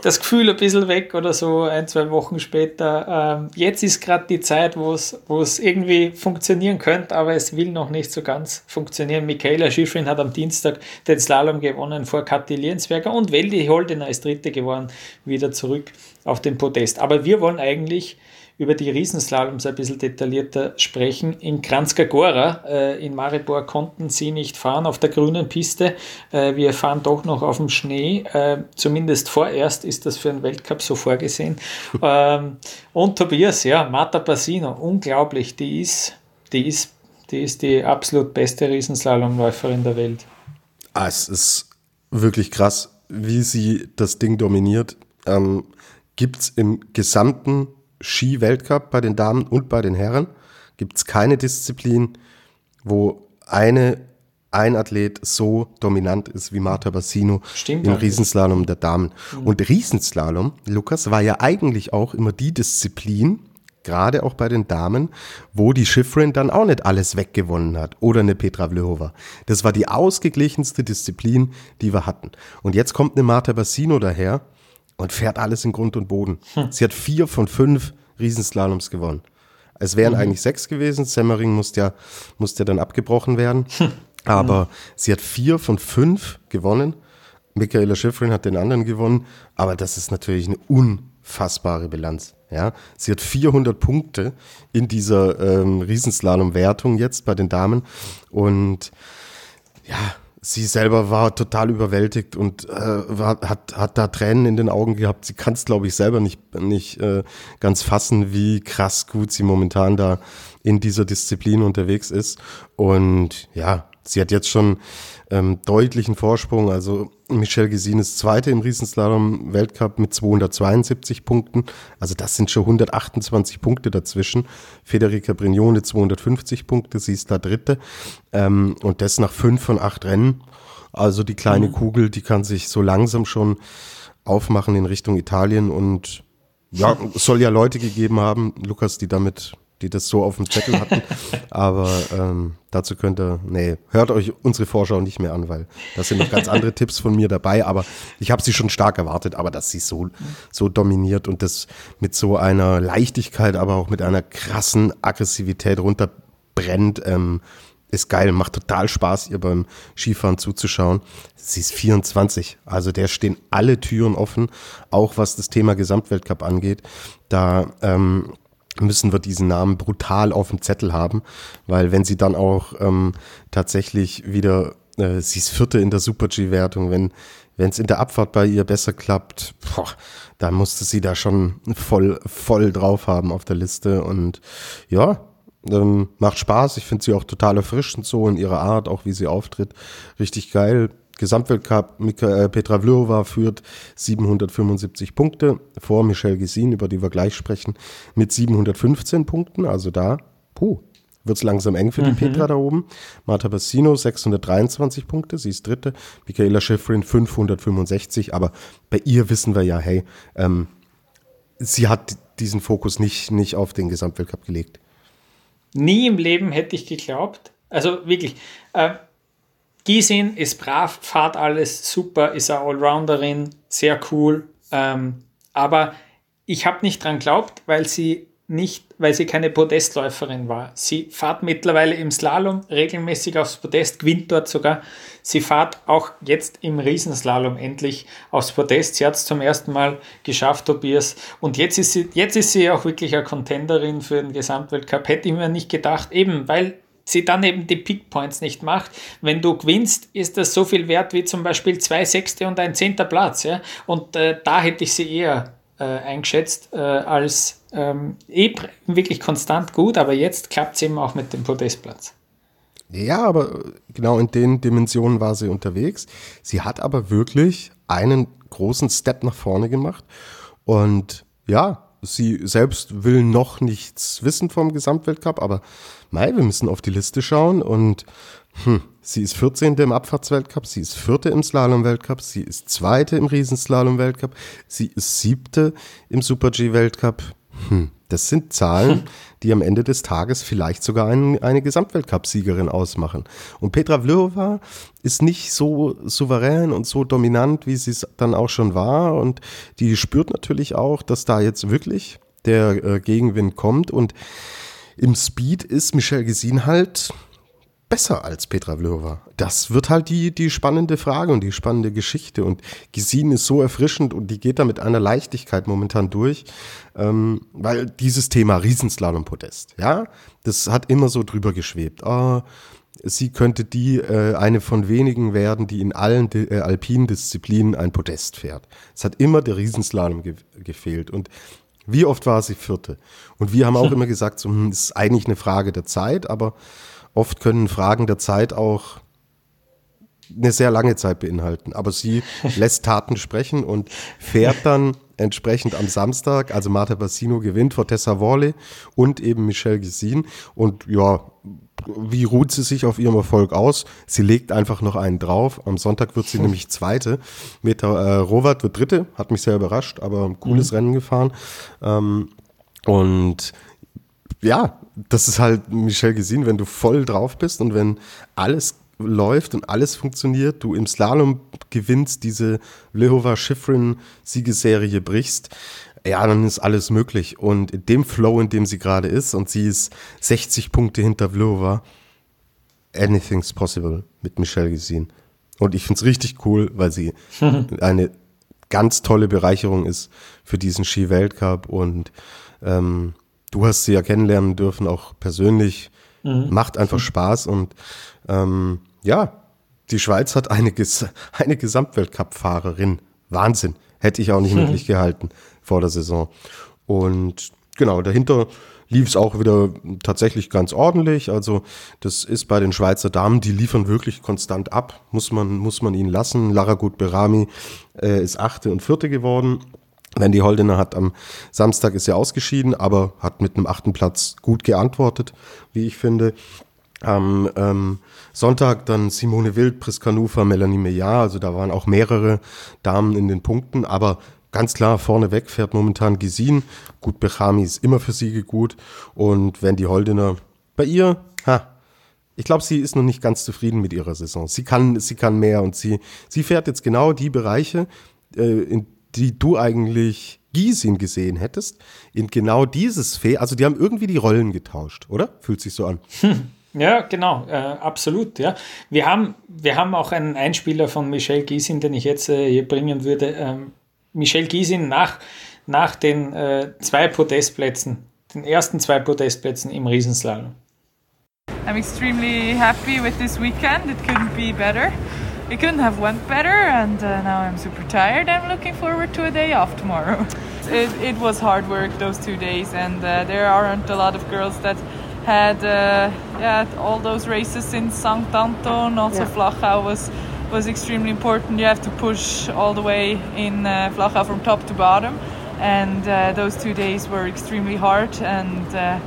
das Gefühl ein bisschen weg oder so, ein, zwei Wochen später. Ähm, jetzt ist gerade die Zeit, wo es irgendwie funktionieren könnte, aber es will noch nicht so ganz funktionieren. Michaela Schifrin hat am Dienstag den Slalom gewonnen vor Kathi Liensberger und Weldi Holdener ist Dritte geworden, wieder zurück auf den Podest. Aber wir wollen eigentlich über die Riesenslaloms ein bisschen detaillierter sprechen. In Kranjska Gora äh, in Maribor konnten sie nicht fahren auf der grünen Piste. Äh, wir fahren doch noch auf dem Schnee. Äh, zumindest vorerst ist das für einen Weltcup so vorgesehen. ähm, und Tobias, ja, Marta Basino, unglaublich, die ist, die ist, die ist die absolut beste Riesenslalomläuferin der Welt. Ah, es ist wirklich krass, wie sie das Ding dominiert. Ähm, Gibt es im gesamten Ski-Weltcup bei den Damen und bei den Herren gibt es keine Disziplin, wo eine ein Athlet so dominant ist wie Marta Bassino Stimmt im Riesenslalom der Damen. Mhm. Und Riesenslalom, Lukas, war ja eigentlich auch immer die Disziplin, gerade auch bei den Damen, wo die Schifrin dann auch nicht alles weggewonnen hat oder eine Petra Vlhova. Das war die ausgeglichenste Disziplin, die wir hatten. Und jetzt kommt eine Marta Bassino daher, und fährt alles in Grund und Boden. Hm. Sie hat vier von fünf Riesenslaloms gewonnen. Es wären mhm. eigentlich sechs gewesen. Semmering musste ja, musste ja dann abgebrochen werden. Hm. Aber mhm. sie hat vier von fünf gewonnen. Michaela Schifrin hat den anderen gewonnen. Aber das ist natürlich eine unfassbare Bilanz. Ja, sie hat 400 Punkte in dieser ähm, Riesenslalom-Wertung jetzt bei den Damen. Und ja, sie selber war total überwältigt und äh, war, hat, hat da Tränen in den Augen gehabt. Sie kann es, glaube ich, selber nicht, nicht äh, ganz fassen, wie krass gut sie momentan da in dieser Disziplin unterwegs ist. Und ja, sie hat jetzt schon ähm, deutlichen Vorsprung. Also Michelle Gesin ist Zweite im Riesenslalom Weltcup mit 272 Punkten. Also das sind schon 128 Punkte dazwischen. Federica Brignone 250 Punkte, sie ist da Dritte. Ähm, und das nach fünf von acht Rennen. Also die kleine mhm. Kugel, die kann sich so langsam schon aufmachen in Richtung Italien und ja, es soll ja Leute gegeben haben, Lukas, die damit die das so auf dem Zettel hatten. Aber ähm, dazu könnt ihr, nee, hört euch unsere Vorschau nicht mehr an, weil da sind noch ganz andere Tipps von mir dabei. Aber ich habe sie schon stark erwartet, aber dass sie so, so dominiert und das mit so einer Leichtigkeit, aber auch mit einer krassen Aggressivität runterbrennt, ähm, ist geil, macht total Spaß, ihr beim Skifahren zuzuschauen. Sie ist 24, also der stehen alle Türen offen, auch was das Thema Gesamtweltcup angeht. Da ähm, müssen wir diesen Namen brutal auf dem Zettel haben, weil wenn sie dann auch ähm, tatsächlich wieder, äh, sie ist Vierte in der Super-G-Wertung, wenn wenn es in der Abfahrt bei ihr besser klappt, boah, dann musste sie da schon voll voll drauf haben auf der Liste und ja, ähm, macht Spaß. Ich finde sie auch total erfrischend so in ihrer Art, auch wie sie auftritt, richtig geil. Gesamtweltcup, äh, Petra Vlhova führt 775 Punkte vor Michelle Gesin, über die wir gleich sprechen, mit 715 Punkten. Also da, puh, wird es langsam eng für die mhm. Petra da oben. Marta Bassino 623 Punkte, sie ist dritte. Michaela Schifrin 565, aber bei ihr wissen wir ja, hey, ähm, sie hat diesen Fokus nicht, nicht auf den Gesamtweltcup gelegt. Nie im Leben hätte ich geglaubt, also wirklich, äh, Gisin ist brav, fahrt alles super, ist eine Allrounderin, sehr cool, ähm, aber ich habe nicht dran geglaubt, weil sie nicht, weil sie keine Podestläuferin war. Sie fährt mittlerweile im Slalom regelmäßig aufs Podest, gewinnt dort sogar. Sie fährt auch jetzt im Riesenslalom endlich aufs Podest. Sie hat es zum ersten Mal geschafft, Tobias. Und jetzt ist sie, jetzt ist sie auch wirklich eine Contenderin für den Gesamtweltcup. Hätte ich mir nicht gedacht, eben weil sie dann eben die Pickpoints nicht macht. Wenn du gewinnst, ist das so viel wert wie zum Beispiel zwei Sechste und ein zehnter Platz. Ja? Und äh, da hätte ich sie eher äh, eingeschätzt äh, als ähm, eh wirklich konstant gut, aber jetzt klappt es eben auch mit dem Podestplatz. Ja, aber genau in den Dimensionen war sie unterwegs. Sie hat aber wirklich einen großen Step nach vorne gemacht. Und ja, sie selbst will noch nichts wissen vom Gesamtweltcup, aber mei, wir müssen auf die Liste schauen und hm, sie ist 14. im Abfahrtsweltcup, sie ist vierte im Slalom-Weltcup, sie ist zweite im Riesenslalom-Weltcup, sie ist siebte im Super-G-Weltcup. Hm, das sind Zahlen, die am Ende des Tages vielleicht sogar ein, eine Gesamtweltcup-Siegerin ausmachen. Und Petra Vlhova ist nicht so souverän und so dominant, wie sie es dann auch schon war. Und die spürt natürlich auch, dass da jetzt wirklich der äh, Gegenwind kommt. Und im Speed ist Michelle Gesin halt besser als Petra Vlhova? Das wird halt die, die spannende Frage und die spannende Geschichte. Und Gesin ist so erfrischend und die geht da mit einer Leichtigkeit momentan durch, ähm, weil dieses Thema Riesenslalom-Podest, ja, das hat immer so drüber geschwebt. Oh, sie könnte die äh, eine von wenigen werden, die in allen äh, alpinen Disziplinen ein Podest fährt. Es hat immer der Riesenslalom ge gefehlt und wie oft war sie Vierte? Und wir haben auch immer gesagt, so, hm, ist eigentlich eine Frage der Zeit, aber Oft können Fragen der Zeit auch eine sehr lange Zeit beinhalten. Aber sie lässt Taten sprechen und fährt dann entsprechend am Samstag, also Marta Bassino gewinnt vor Tessa Worley und eben Michelle Gesin. Und ja, wie ruht sie sich auf ihrem Erfolg aus? Sie legt einfach noch einen drauf. Am Sonntag wird sie nämlich Zweite. Meta äh, Rovat wird Dritte, hat mich sehr überrascht, aber ein cooles mhm. Rennen gefahren. Ähm, und ja, das ist halt Michel gesehen, wenn du voll drauf bist und wenn alles läuft und alles funktioniert, du im Slalom gewinnst, diese Lehova Schifrin Siegeserie brichst, ja, dann ist alles möglich. Und in dem Flow, in dem sie gerade ist, und sie ist 60 Punkte hinter Vlhova, anything's possible mit Michelle gesehen. Und ich finde es richtig cool, weil sie eine ganz tolle Bereicherung ist für diesen Ski-Weltcup und ähm, du hast sie ja kennenlernen dürfen, auch persönlich. Mhm. Macht einfach Spaß und ähm, ja, die Schweiz hat eine, Ges eine Gesamtweltcup-Fahrerin. Wahnsinn. Hätte ich auch nicht mhm. möglich gehalten vor der Saison. Und genau, dahinter lief es auch wieder tatsächlich ganz ordentlich. Also das ist bei den Schweizer Damen, die liefern wirklich konstant ab, muss man, muss man ihnen lassen. Lara Gut Berami äh, ist achte und vierte geworden. Wendy Holdener hat am Samstag ist ja ausgeschieden, aber hat mit einem achten Platz gut geantwortet, wie ich finde. Am ähm, Sonntag dann Simone Wild, Priska Nufer, Melanie Meillard, also da waren auch mehrere Damen in den Punkten, aber ganz klar vorneweg fährt momentan Gesin. Gut, Bechami ist immer für Siege gut und Wendy Holdener bei ihr, ha, ich glaube, sie ist noch nicht ganz zufrieden mit ihrer Saison. Sie kann, sie kann mehr und sie, sie fährt jetzt genau die Bereiche, äh, in die du eigentlich Gisin gesehen hättest, in genau dieses Fee, also die haben irgendwie die Rollen getauscht, oder? Fühlt sich so an. Hm. Ja, genau, äh, absolut. Ja. Wir, haben, wir haben auch einen Einspieler von Michel Giesin, den ich jetzt äh, hier bringen würde. Ähm, Michel Giesin nach, nach den äh, zwei Podestplätzen, den ersten zwei Podestplätzen im Riesenslalom. I'm extremely happy with this weekend. It couldn't be better. It couldn't have went better and uh, now i'm super tired i'm looking forward to a day off tomorrow it, it was hard work those two days and uh, there aren't a lot of girls that had uh, yeah all those races in St. Anton also yeah. Flachau was was extremely important. You have to push all the way in uh, Flachau from top to bottom, and uh, those two days were extremely hard. And uh,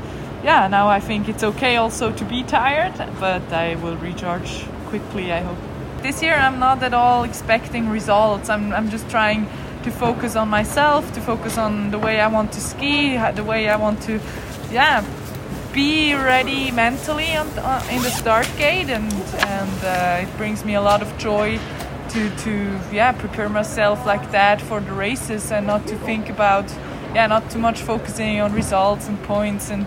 yeah, now I think it's okay also to be tired, but I will recharge quickly. I hope. This year I'm not at all expecting results. I'm I'm just trying to focus on myself, to focus on the way I want to ski, the way I want to, yeah, be ready mentally on, in the start gate, and and uh, it brings me a lot of joy to to yeah prepare myself like that for the races and not to think about yeah not too much focusing on results and points and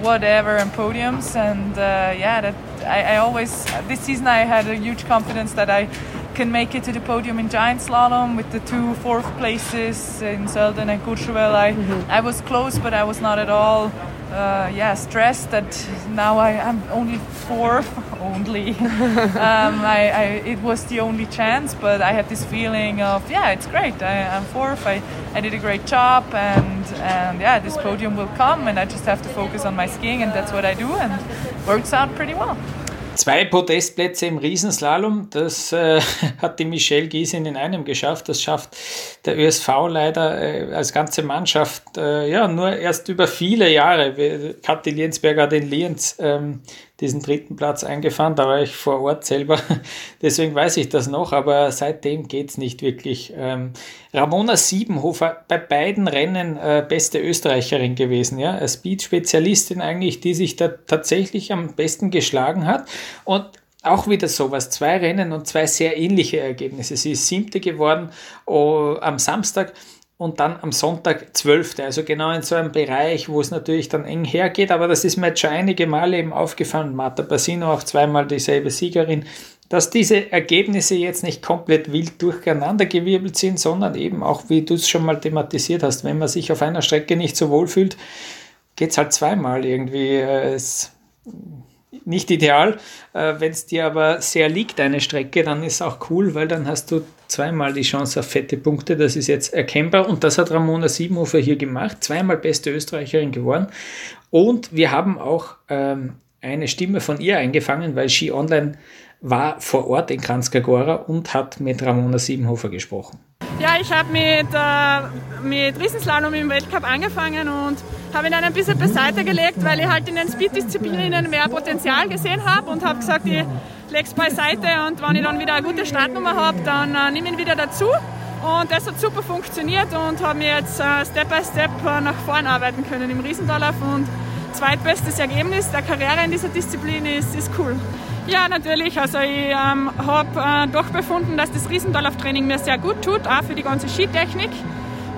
whatever and podiums and uh, yeah that I, I always this season I had a huge confidence that I can make it to the podium in giant slalom with the two fourth places in Selden and Courchevel. I, mm-hmm. I was close, but I was not at all uh, yeah, stressed that now I am only fourth. only. um, I, I, it was the only chance, but I had this feeling of, yeah, it's great. I, am fourth. I, I did a great job, and, and yeah, this podium will come, and I just have to focus on my skiing, and that's what I do, and works out pretty well. Zwei Podestplätze im Riesenslalom, das äh, hat die Michelle Giesin in einem geschafft. Das schafft der ÖSV leider äh, als ganze Mannschaft äh, ja nur erst über viele Jahre. Kathi Liensberger hat in Lienz ähm, diesen dritten Platz eingefahren. Da war ich vor Ort selber, deswegen weiß ich das noch, aber seitdem geht es nicht wirklich. Ähm, Ramona Siebenhofer, bei beiden Rennen äh, beste Österreicherin gewesen, ja, Speed-Spezialistin eigentlich, die sich da tatsächlich am besten geschlagen hat und auch wieder sowas, zwei Rennen und zwei sehr ähnliche Ergebnisse. Sie ist siebte geworden oh, am Samstag und dann am Sonntag 12. Also genau in so einem Bereich, wo es natürlich dann eng hergeht, aber das ist mir jetzt schon einige Male eben aufgefallen. Marta Basino auch zweimal dieselbe Siegerin, dass diese Ergebnisse jetzt nicht komplett wild durcheinandergewirbelt sind, sondern eben auch, wie du es schon mal thematisiert hast, wenn man sich auf einer Strecke nicht so wohl fühlt, geht es halt zweimal irgendwie. Äh, es nicht ideal. Äh, Wenn es dir aber sehr liegt, eine Strecke, dann ist auch cool, weil dann hast du zweimal die Chance auf fette Punkte. Das ist jetzt erkennbar und das hat Ramona Siebenhofer hier gemacht. Zweimal beste Österreicherin geworden. Und wir haben auch ähm, eine Stimme von ihr eingefangen, weil Ski Online war vor Ort in Kranzkagora und hat mit Ramona Siebenhofer gesprochen. Ja, ich habe mit, äh, mit Riesenslalom im Weltcup angefangen und habe ihn dann ein bisschen beiseite gelegt, weil ich halt in den Speed-Disziplinen mehr Potenzial gesehen habe und habe gesagt, ich lege es beiseite und wenn ich dann wieder eine gute Startnummer habe, dann äh, nehme ich ihn wieder dazu. Und das hat super funktioniert und habe mir jetzt äh, Step by Step äh, nach vorn arbeiten können im Riesendorlauf und zweitbestes Ergebnis der Karriere in dieser Disziplin ist, ist cool. Ja, natürlich. Also ich ähm, habe äh, doch befunden, dass das Riesendorlauf-Training mir sehr gut tut, auch für die ganze Skitechnik.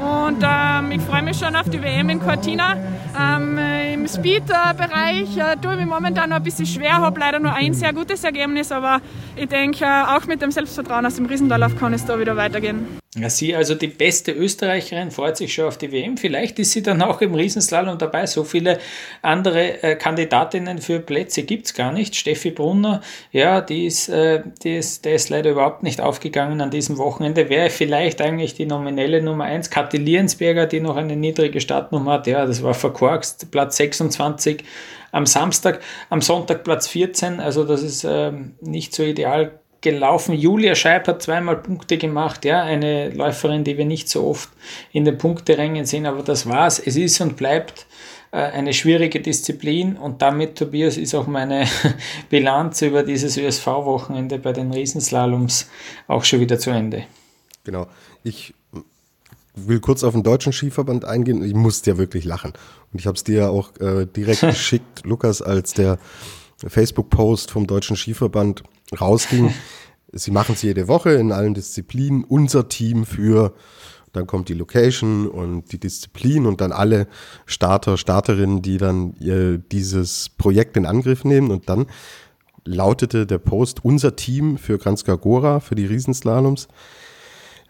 Und ähm, ich freue mich schon auf die WM in Cortina. Ähm, Im Speed-Bereich äh, tue ich mich momentan noch ein bisschen schwer, habe leider nur ein sehr gutes Ergebnis, aber ich denke, äh, auch mit dem Selbstvertrauen aus dem Riesendorlauf kann es da wieder weitergehen. Ja, sie, also die beste Österreicherin, freut sich schon auf die WM. Vielleicht ist sie dann auch im Riesenslalom dabei. So viele andere äh, Kandidatinnen für Plätze gibt es gar nicht. Steffi Brunner, ja, die ist, äh, die ist, der ist leider überhaupt nicht aufgegangen an diesem Wochenende. Wäre vielleicht eigentlich die nominelle Nummer 1. Kathi Liensberger, die noch eine niedrige Startnummer hat. Ja, das war verkorkst. Platz 26 am Samstag, am Sonntag Platz 14. Also das ist ähm, nicht so ideal gelaufen. Julia Scheib hat zweimal Punkte gemacht, ja, eine Läuferin, die wir nicht so oft in den Punkterängen sehen, aber das war's. Es ist und bleibt äh, eine schwierige Disziplin und damit, Tobias, ist auch meine Bilanz über dieses ÖSV-Wochenende bei den Riesenslaloms auch schon wieder zu Ende. Genau. Ich will kurz auf den deutschen Skiverband eingehen. Ich musste ja wirklich lachen. Und ich habe es dir ja auch äh, direkt geschickt, Lukas, als der Facebook-Post vom deutschen Skiverband rausging. Sie machen es jede Woche in allen Disziplinen. Unser Team für, dann kommt die Location und die Disziplin und dann alle Starter, Starterinnen, die dann ihr, dieses Projekt in Angriff nehmen. Und dann lautete der Post unser Team für Kranzkagora, für die Riesenslaloms.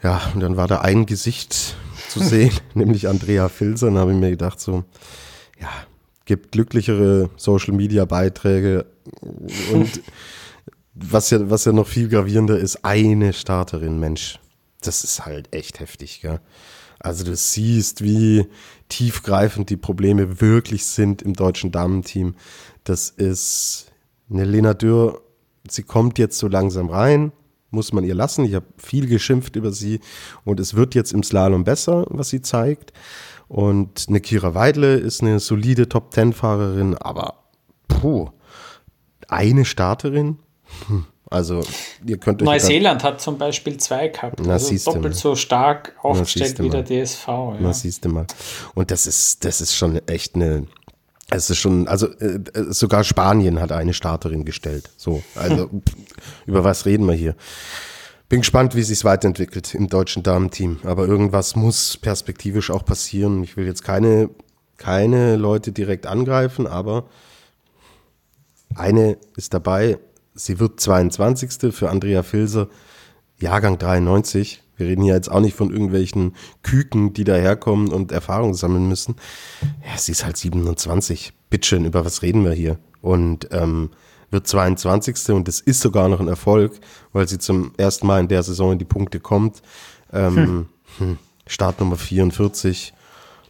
Ja, und dann war da ein Gesicht zu sehen, nämlich Andrea Filzer. Und habe ich mir gedacht, so, ja, gibt glücklichere Social Media Beiträge und was ja, was ja noch viel gravierender ist, eine Starterin, Mensch, das ist halt echt heftig, gell? Also du siehst, wie tiefgreifend die Probleme wirklich sind im deutschen Damenteam. Das ist eine Lena Dürr, sie kommt jetzt so langsam rein, muss man ihr lassen. Ich habe viel geschimpft über sie und es wird jetzt im Slalom besser, was sie zeigt. Und eine Kira Weidle ist eine solide Top-10-Fahrerin, aber puh, eine Starterin? Hm. Also, ihr könnt euch. Neuseeland hat zum Beispiel zwei gehabt. Na, also doppelt mal. so stark aufgestellt wie der DSV. Ja. Na, siehst du mal. Und das ist, das ist schon echt eine. Es ist schon, also äh, sogar Spanien hat eine Starterin gestellt. So, also hm. über was reden wir hier? Bin gespannt, wie sich weiterentwickelt im deutschen Damenteam. Aber irgendwas muss perspektivisch auch passieren. Ich will jetzt keine, keine Leute direkt angreifen, aber eine ist dabei, sie wird 22. für Andrea Filser, Jahrgang 93. Wir reden hier jetzt auch nicht von irgendwelchen Küken, die daherkommen und Erfahrung sammeln müssen. Ja, sie ist halt 27. Bitteschön, über was reden wir hier? Und ähm, wird 22. und das ist sogar noch ein Erfolg, weil sie zum ersten Mal in der Saison in die Punkte kommt. Ähm, hm. hm Startnummer 44.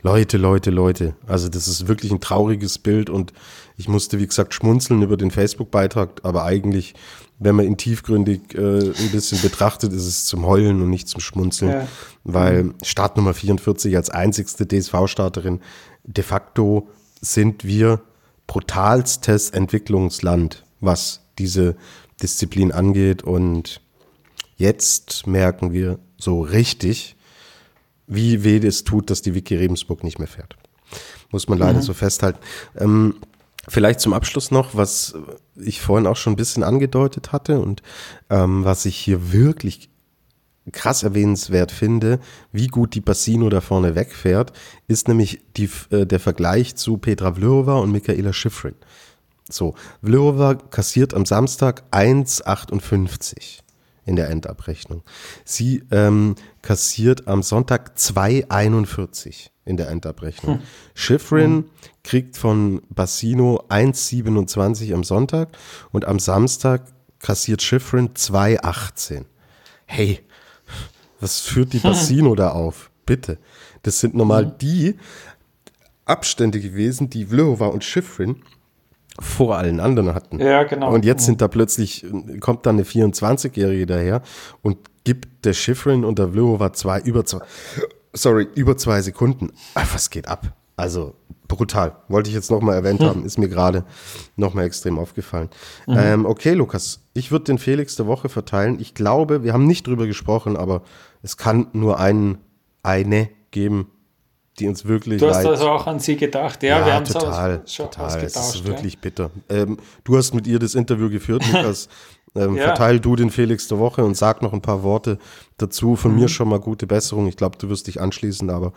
Leute, Leute, Leute. Also das ist wirklich ein trauriges Bild und ich musste, wie gesagt, schmunzeln über den Facebook-Beitrag, aber eigentlich, wenn man ihn tiefgründig äh, ein bisschen betrachtet, ist es zum Heulen und nicht zum Schmunzeln, ja. weil Startnummer 44 als einzigste DSV-Starterin, de facto sind wir brutalstes Entwicklungsland, was diese Disziplin angeht und jetzt merken wir so richtig, wie weh es tut, dass die Vicky Rebensburg nicht mehr fährt. Muss man leider mhm. so festhalten. Ähm, Vielleicht zum Abschluss noch, was ich vorhin auch schon ein bisschen angedeutet hatte und ähm, was ich hier wirklich krass erwähnenswert finde, wie gut die Bassino da vorne wegfährt, ist nämlich die, äh, der Vergleich zu Petra Vlhova und Michaela Schifrin. So, Vlhova kassiert am Samstag 1,58 in der Endabrechnung. Sie ähm, kassiert am Sonntag 2,41 in der Endabrechnung. Hm. Schifrin hm. kriegt von Bassino 1,27 am Sonntag und am Samstag kassiert Schifrin 2,18. Hey, was führt die Bassino da auf? Bitte. Das sind normal hm. die Abstände gewesen, die Vlhova und Schifrin vor allen anderen hatten. Ja, genau. Und jetzt sind da plötzlich, kommt dann eine 24-Jährige daher und gibt der Schifrin und der Vlhova zwei, über zwei, sorry, über zwei Sekunden. Ach, was geht ab? Also brutal. Wollte ich jetzt nochmal erwähnt hm. haben, ist mir gerade nochmal extrem aufgefallen. Mhm. Ähm, okay, Lukas, ich würde den Felix der Woche verteilen. Ich glaube, wir haben nicht drüber gesprochen, aber es kann nur einen, eine geben, die uns wirklich. Du hast leid. also auch an sie gedacht, ja, ja wir haben total, schon total. Es ist wirklich ja. bitter. Ähm, du hast mit ihr das Interview geführt, Lukas. Ähm, ja. Verteil du den Felix der Woche und sag noch ein paar Worte dazu. Von mhm. mir schon mal gute Besserung. Ich glaube, du wirst dich anschließen, aber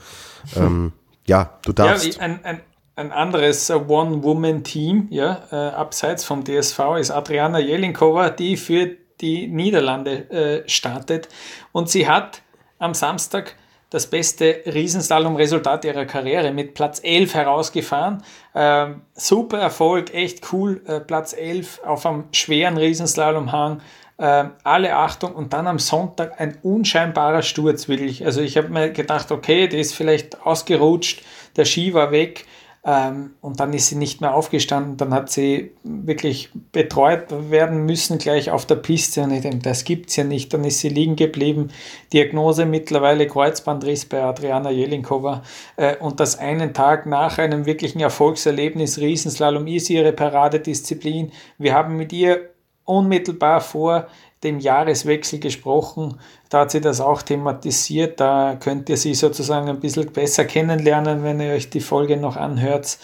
ähm, ja, du darfst. Ja, ein, ein, ein anderes One-Woman-Team, ja, äh, abseits vom DSV, ist Adriana Jelinkova, die für die Niederlande äh, startet. Und sie hat am Samstag das beste Riesenslalom-Resultat ihrer Karriere mit Platz 11 herausgefahren. Ähm, super Erfolg, echt cool. Äh, Platz 11 auf einem schweren Riesenslalomhang. Äh, alle Achtung und dann am Sonntag ein unscheinbarer Sturz, wirklich. Also ich habe mir gedacht, okay, der ist vielleicht ausgerutscht, der Ski war weg ähm, und dann ist sie nicht mehr aufgestanden. Dann hat sie wirklich betreut werden müssen, gleich auf der Piste. Und ich denke, das gibt es ja nicht. Dann ist sie liegen geblieben. Diagnose mittlerweile Kreuzbandriss bei Adriana Jelinkova. Äh, und das einen Tag nach einem wirklichen Erfolgserlebnis, Riesenslalom ist ihre Paradedisziplin. Wir haben mit ihr unmittelbar vor dem Jahreswechsel gesprochen. Da hat sie das auch thematisiert. Da könnt ihr sie sozusagen ein bisschen besser kennenlernen, wenn ihr euch die Folge noch anhört.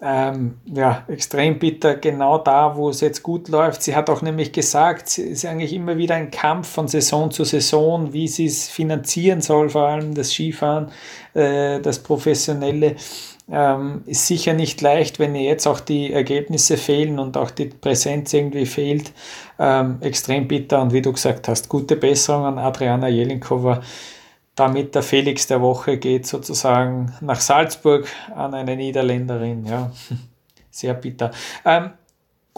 Ähm, ja, extrem bitter, genau da, wo es jetzt gut läuft. Sie hat auch nämlich gesagt, es ist eigentlich immer wieder ein Kampf von Saison zu Saison, wie sie es finanzieren soll, vor allem das Skifahren, äh, das Professionelle. Ähm, ist sicher nicht leicht, wenn jetzt auch die Ergebnisse fehlen und auch die Präsenz irgendwie fehlt. Ähm, extrem bitter und wie du gesagt hast, gute Besserung an Adriana Jelinkova. Damit der Felix der Woche geht sozusagen nach Salzburg an eine Niederländerin. Ja, sehr bitter. Ähm,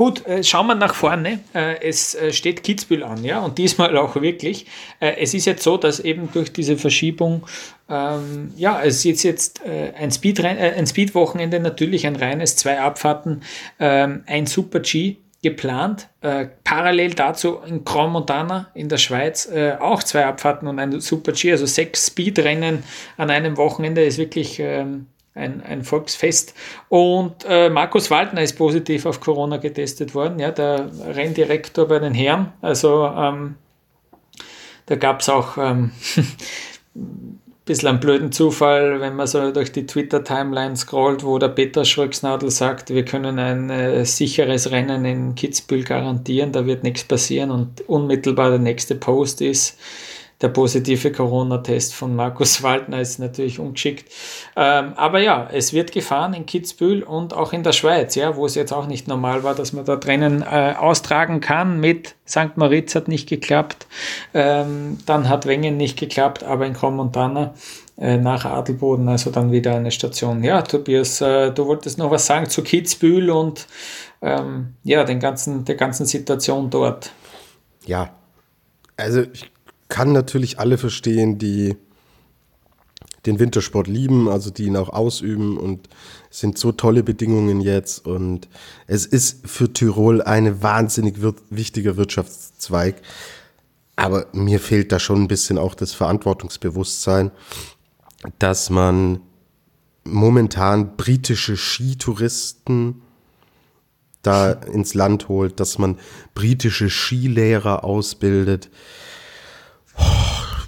Gut, äh, schauen wir nach vorne. Äh, es äh, steht Kitzbühel an, ja, und diesmal auch wirklich. Es ist jetzt so, dass eben durch diese Verschiebung, ähm, ja, es ist jetzt ein, Speed ein Speedwochenende, natürlich ein reines, zwei Abfahrten, ähm, ein Super-G geplant. Äh, parallel dazu in Grand Montana in der Schweiz äh, auch zwei Abfahrten und ein Super G, also sechs Speedrennen an einem Wochenende ist wirklich ähm, ein, ein Volksfest. Und äh, Markus Waldner ist positiv auf Corona getestet worden, ja, der Renndirektor bei den Herren. Also ähm, da gab es auch ähm, bisschen einen blöden Zufall, wenn man so durch die Twitter-Timeline scrollt, wo der Peter Schröcksnadel sagt, wir können ein äh, sicheres Rennen in Kitzbühel garantieren, da wird nichts passieren und unmittelbar der nächste Post ist, der positive Corona-Test von Markus Waldner ist natürlich ungeschickt. Ähm, aber ja, es wird gefahren in Kitzbühel und auch in der Schweiz, ja, wo es jetzt auch nicht normal war, dass man da drinnen äh, austragen kann. Mit St. Moritz hat nicht geklappt, ähm, dann hat Wengen nicht geklappt, aber in Cromontana äh, nach Adelboden, also dann wieder eine Station. Ja, Tobias, äh, du wolltest noch was sagen zu Kitzbühel und ähm, ja, den ganzen, der ganzen Situation dort. Ja, also ich kann natürlich alle verstehen, die den Wintersport lieben, also die ihn auch ausüben und es sind so tolle Bedingungen jetzt und es ist für Tirol ein wahnsinnig wir wichtiger Wirtschaftszweig. Aber mir fehlt da schon ein bisschen auch das Verantwortungsbewusstsein, dass man momentan britische Skitouristen da ins Land holt, dass man britische Skilehrer ausbildet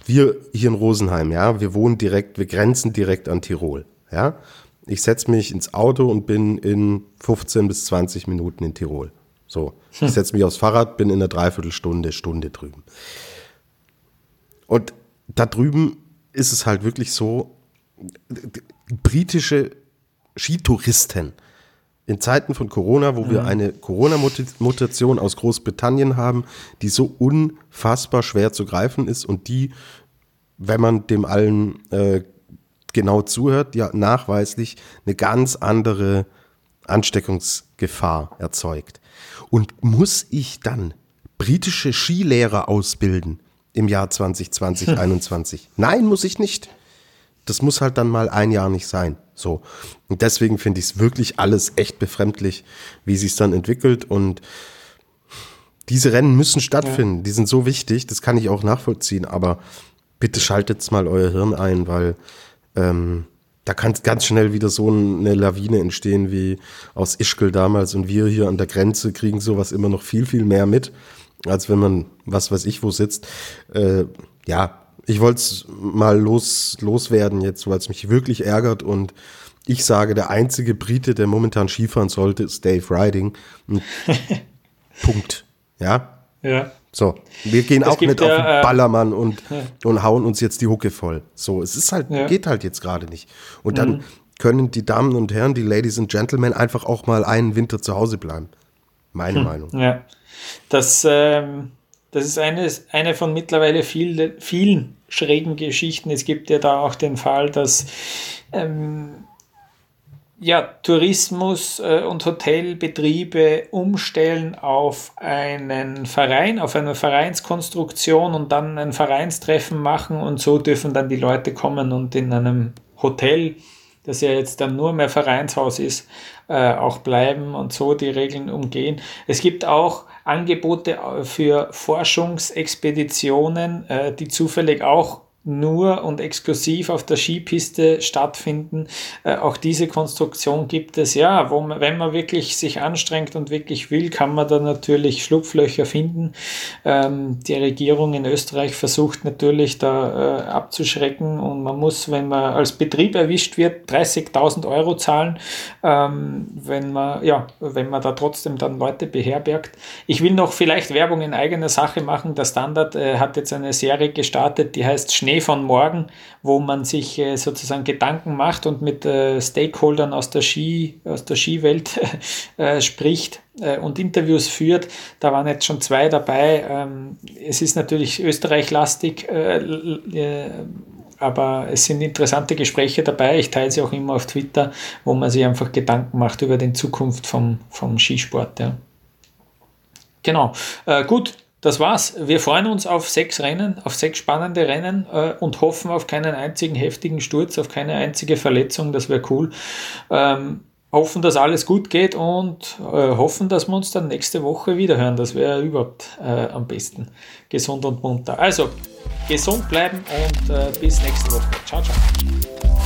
wir hier in Rosenheim, ja, wir wohnen direkt, wir grenzen direkt an Tirol, ja. Ich setze mich ins Auto und bin in 15 bis 20 Minuten in Tirol. So, ich setze mich aufs Fahrrad, bin in einer Dreiviertelstunde, Stunde drüben. Und da drüben ist es halt wirklich so, britische Skitouristen, in Zeiten von Corona, wo wir mhm. eine Corona-Mutation aus Großbritannien haben, die so unfassbar schwer zu greifen ist und die, wenn man dem allen äh, genau zuhört, ja nachweislich eine ganz andere Ansteckungsgefahr erzeugt. Und muss ich dann britische Skilehrer ausbilden im Jahr 2020, 2021? Nein, muss ich nicht. Das muss halt dann mal ein Jahr nicht sein. So. Und deswegen finde ich es wirklich alles echt befremdlich, wie sich es dann entwickelt. Und diese Rennen müssen stattfinden. Ja. Die sind so wichtig, das kann ich auch nachvollziehen. Aber bitte schaltet mal euer Hirn ein, weil ähm, da kann ganz schnell wieder so eine Lawine entstehen wie aus Ischgl damals. Und wir hier an der Grenze kriegen sowas immer noch viel, viel mehr mit, als wenn man, was weiß ich, wo sitzt. Äh, ja, ich wollte es mal los, loswerden jetzt, weil es mich wirklich ärgert und ich sage, der einzige Brite, der momentan Skifahren sollte, ist Dave Riding. Punkt. Ja? Ja. So, wir gehen es auch nicht ja, auf den äh, Ballermann und, ja. und hauen uns jetzt die Hucke voll. So, es ist halt, ja. geht halt jetzt gerade nicht. Und dann mhm. können die Damen und Herren, die Ladies and Gentlemen, einfach auch mal einen Winter zu Hause bleiben. Meine hm. Meinung. Ja. Das, ähm, das ist eine, eine von mittlerweile viel, vielen schrägen Geschichten. Es gibt ja da auch den Fall, dass ähm, ja, Tourismus äh, und Hotelbetriebe umstellen auf einen Verein, auf eine Vereinskonstruktion und dann ein Vereinstreffen machen und so dürfen dann die Leute kommen und in einem Hotel, das ja jetzt dann nur mehr Vereinshaus ist, äh, auch bleiben und so die Regeln umgehen. Es gibt auch Angebote äh, für Forschungsexpeditionen, äh, die zufällig auch nur und exklusiv auf der Skipiste stattfinden. Äh, auch diese Konstruktion gibt es ja, wo man, wenn man wirklich sich anstrengt und wirklich will, kann man da natürlich Schlupflöcher finden. Ähm, die Regierung in Österreich versucht natürlich da äh, abzuschrecken und man muss, wenn man als Betrieb erwischt wird, 30.000 Euro zahlen, ähm, wenn man, ja, wenn man da trotzdem dann Leute beherbergt. Ich will noch vielleicht Werbung in eigener Sache machen. Der Standard äh, hat jetzt eine Serie gestartet, die heißt Schnee Schnee von morgen, wo man sich äh, sozusagen Gedanken macht und mit äh, Stakeholdern aus der Ski, aus der Skiwelt äh, spricht und Interviews führt. Da waren jetzt schon zwei dabei. Ähm, es ist natürlich österreichlastig, aber es sind interessante Gespräche dabei. Ich teile sie auch immer auf Twitter, wo man sich einfach Gedanken macht über die Zukunft vom, vom Skisport. Ja. Genau. Äh, gut, das war's. Wir freuen uns auf sechs Rennen, auf sechs spannende Rennen äh, und hoffen auf keinen einzigen heftigen Sturz, auf keine einzige Verletzung. Das wäre cool. Ähm, hoffen, dass alles gut geht und äh, hoffen, dass wir uns dann nächste Woche wieder hören. Das wäre überhaupt äh, am besten. Gesund und munter. Also, gesund bleiben und äh, bis nächste Woche. Ciao, ciao.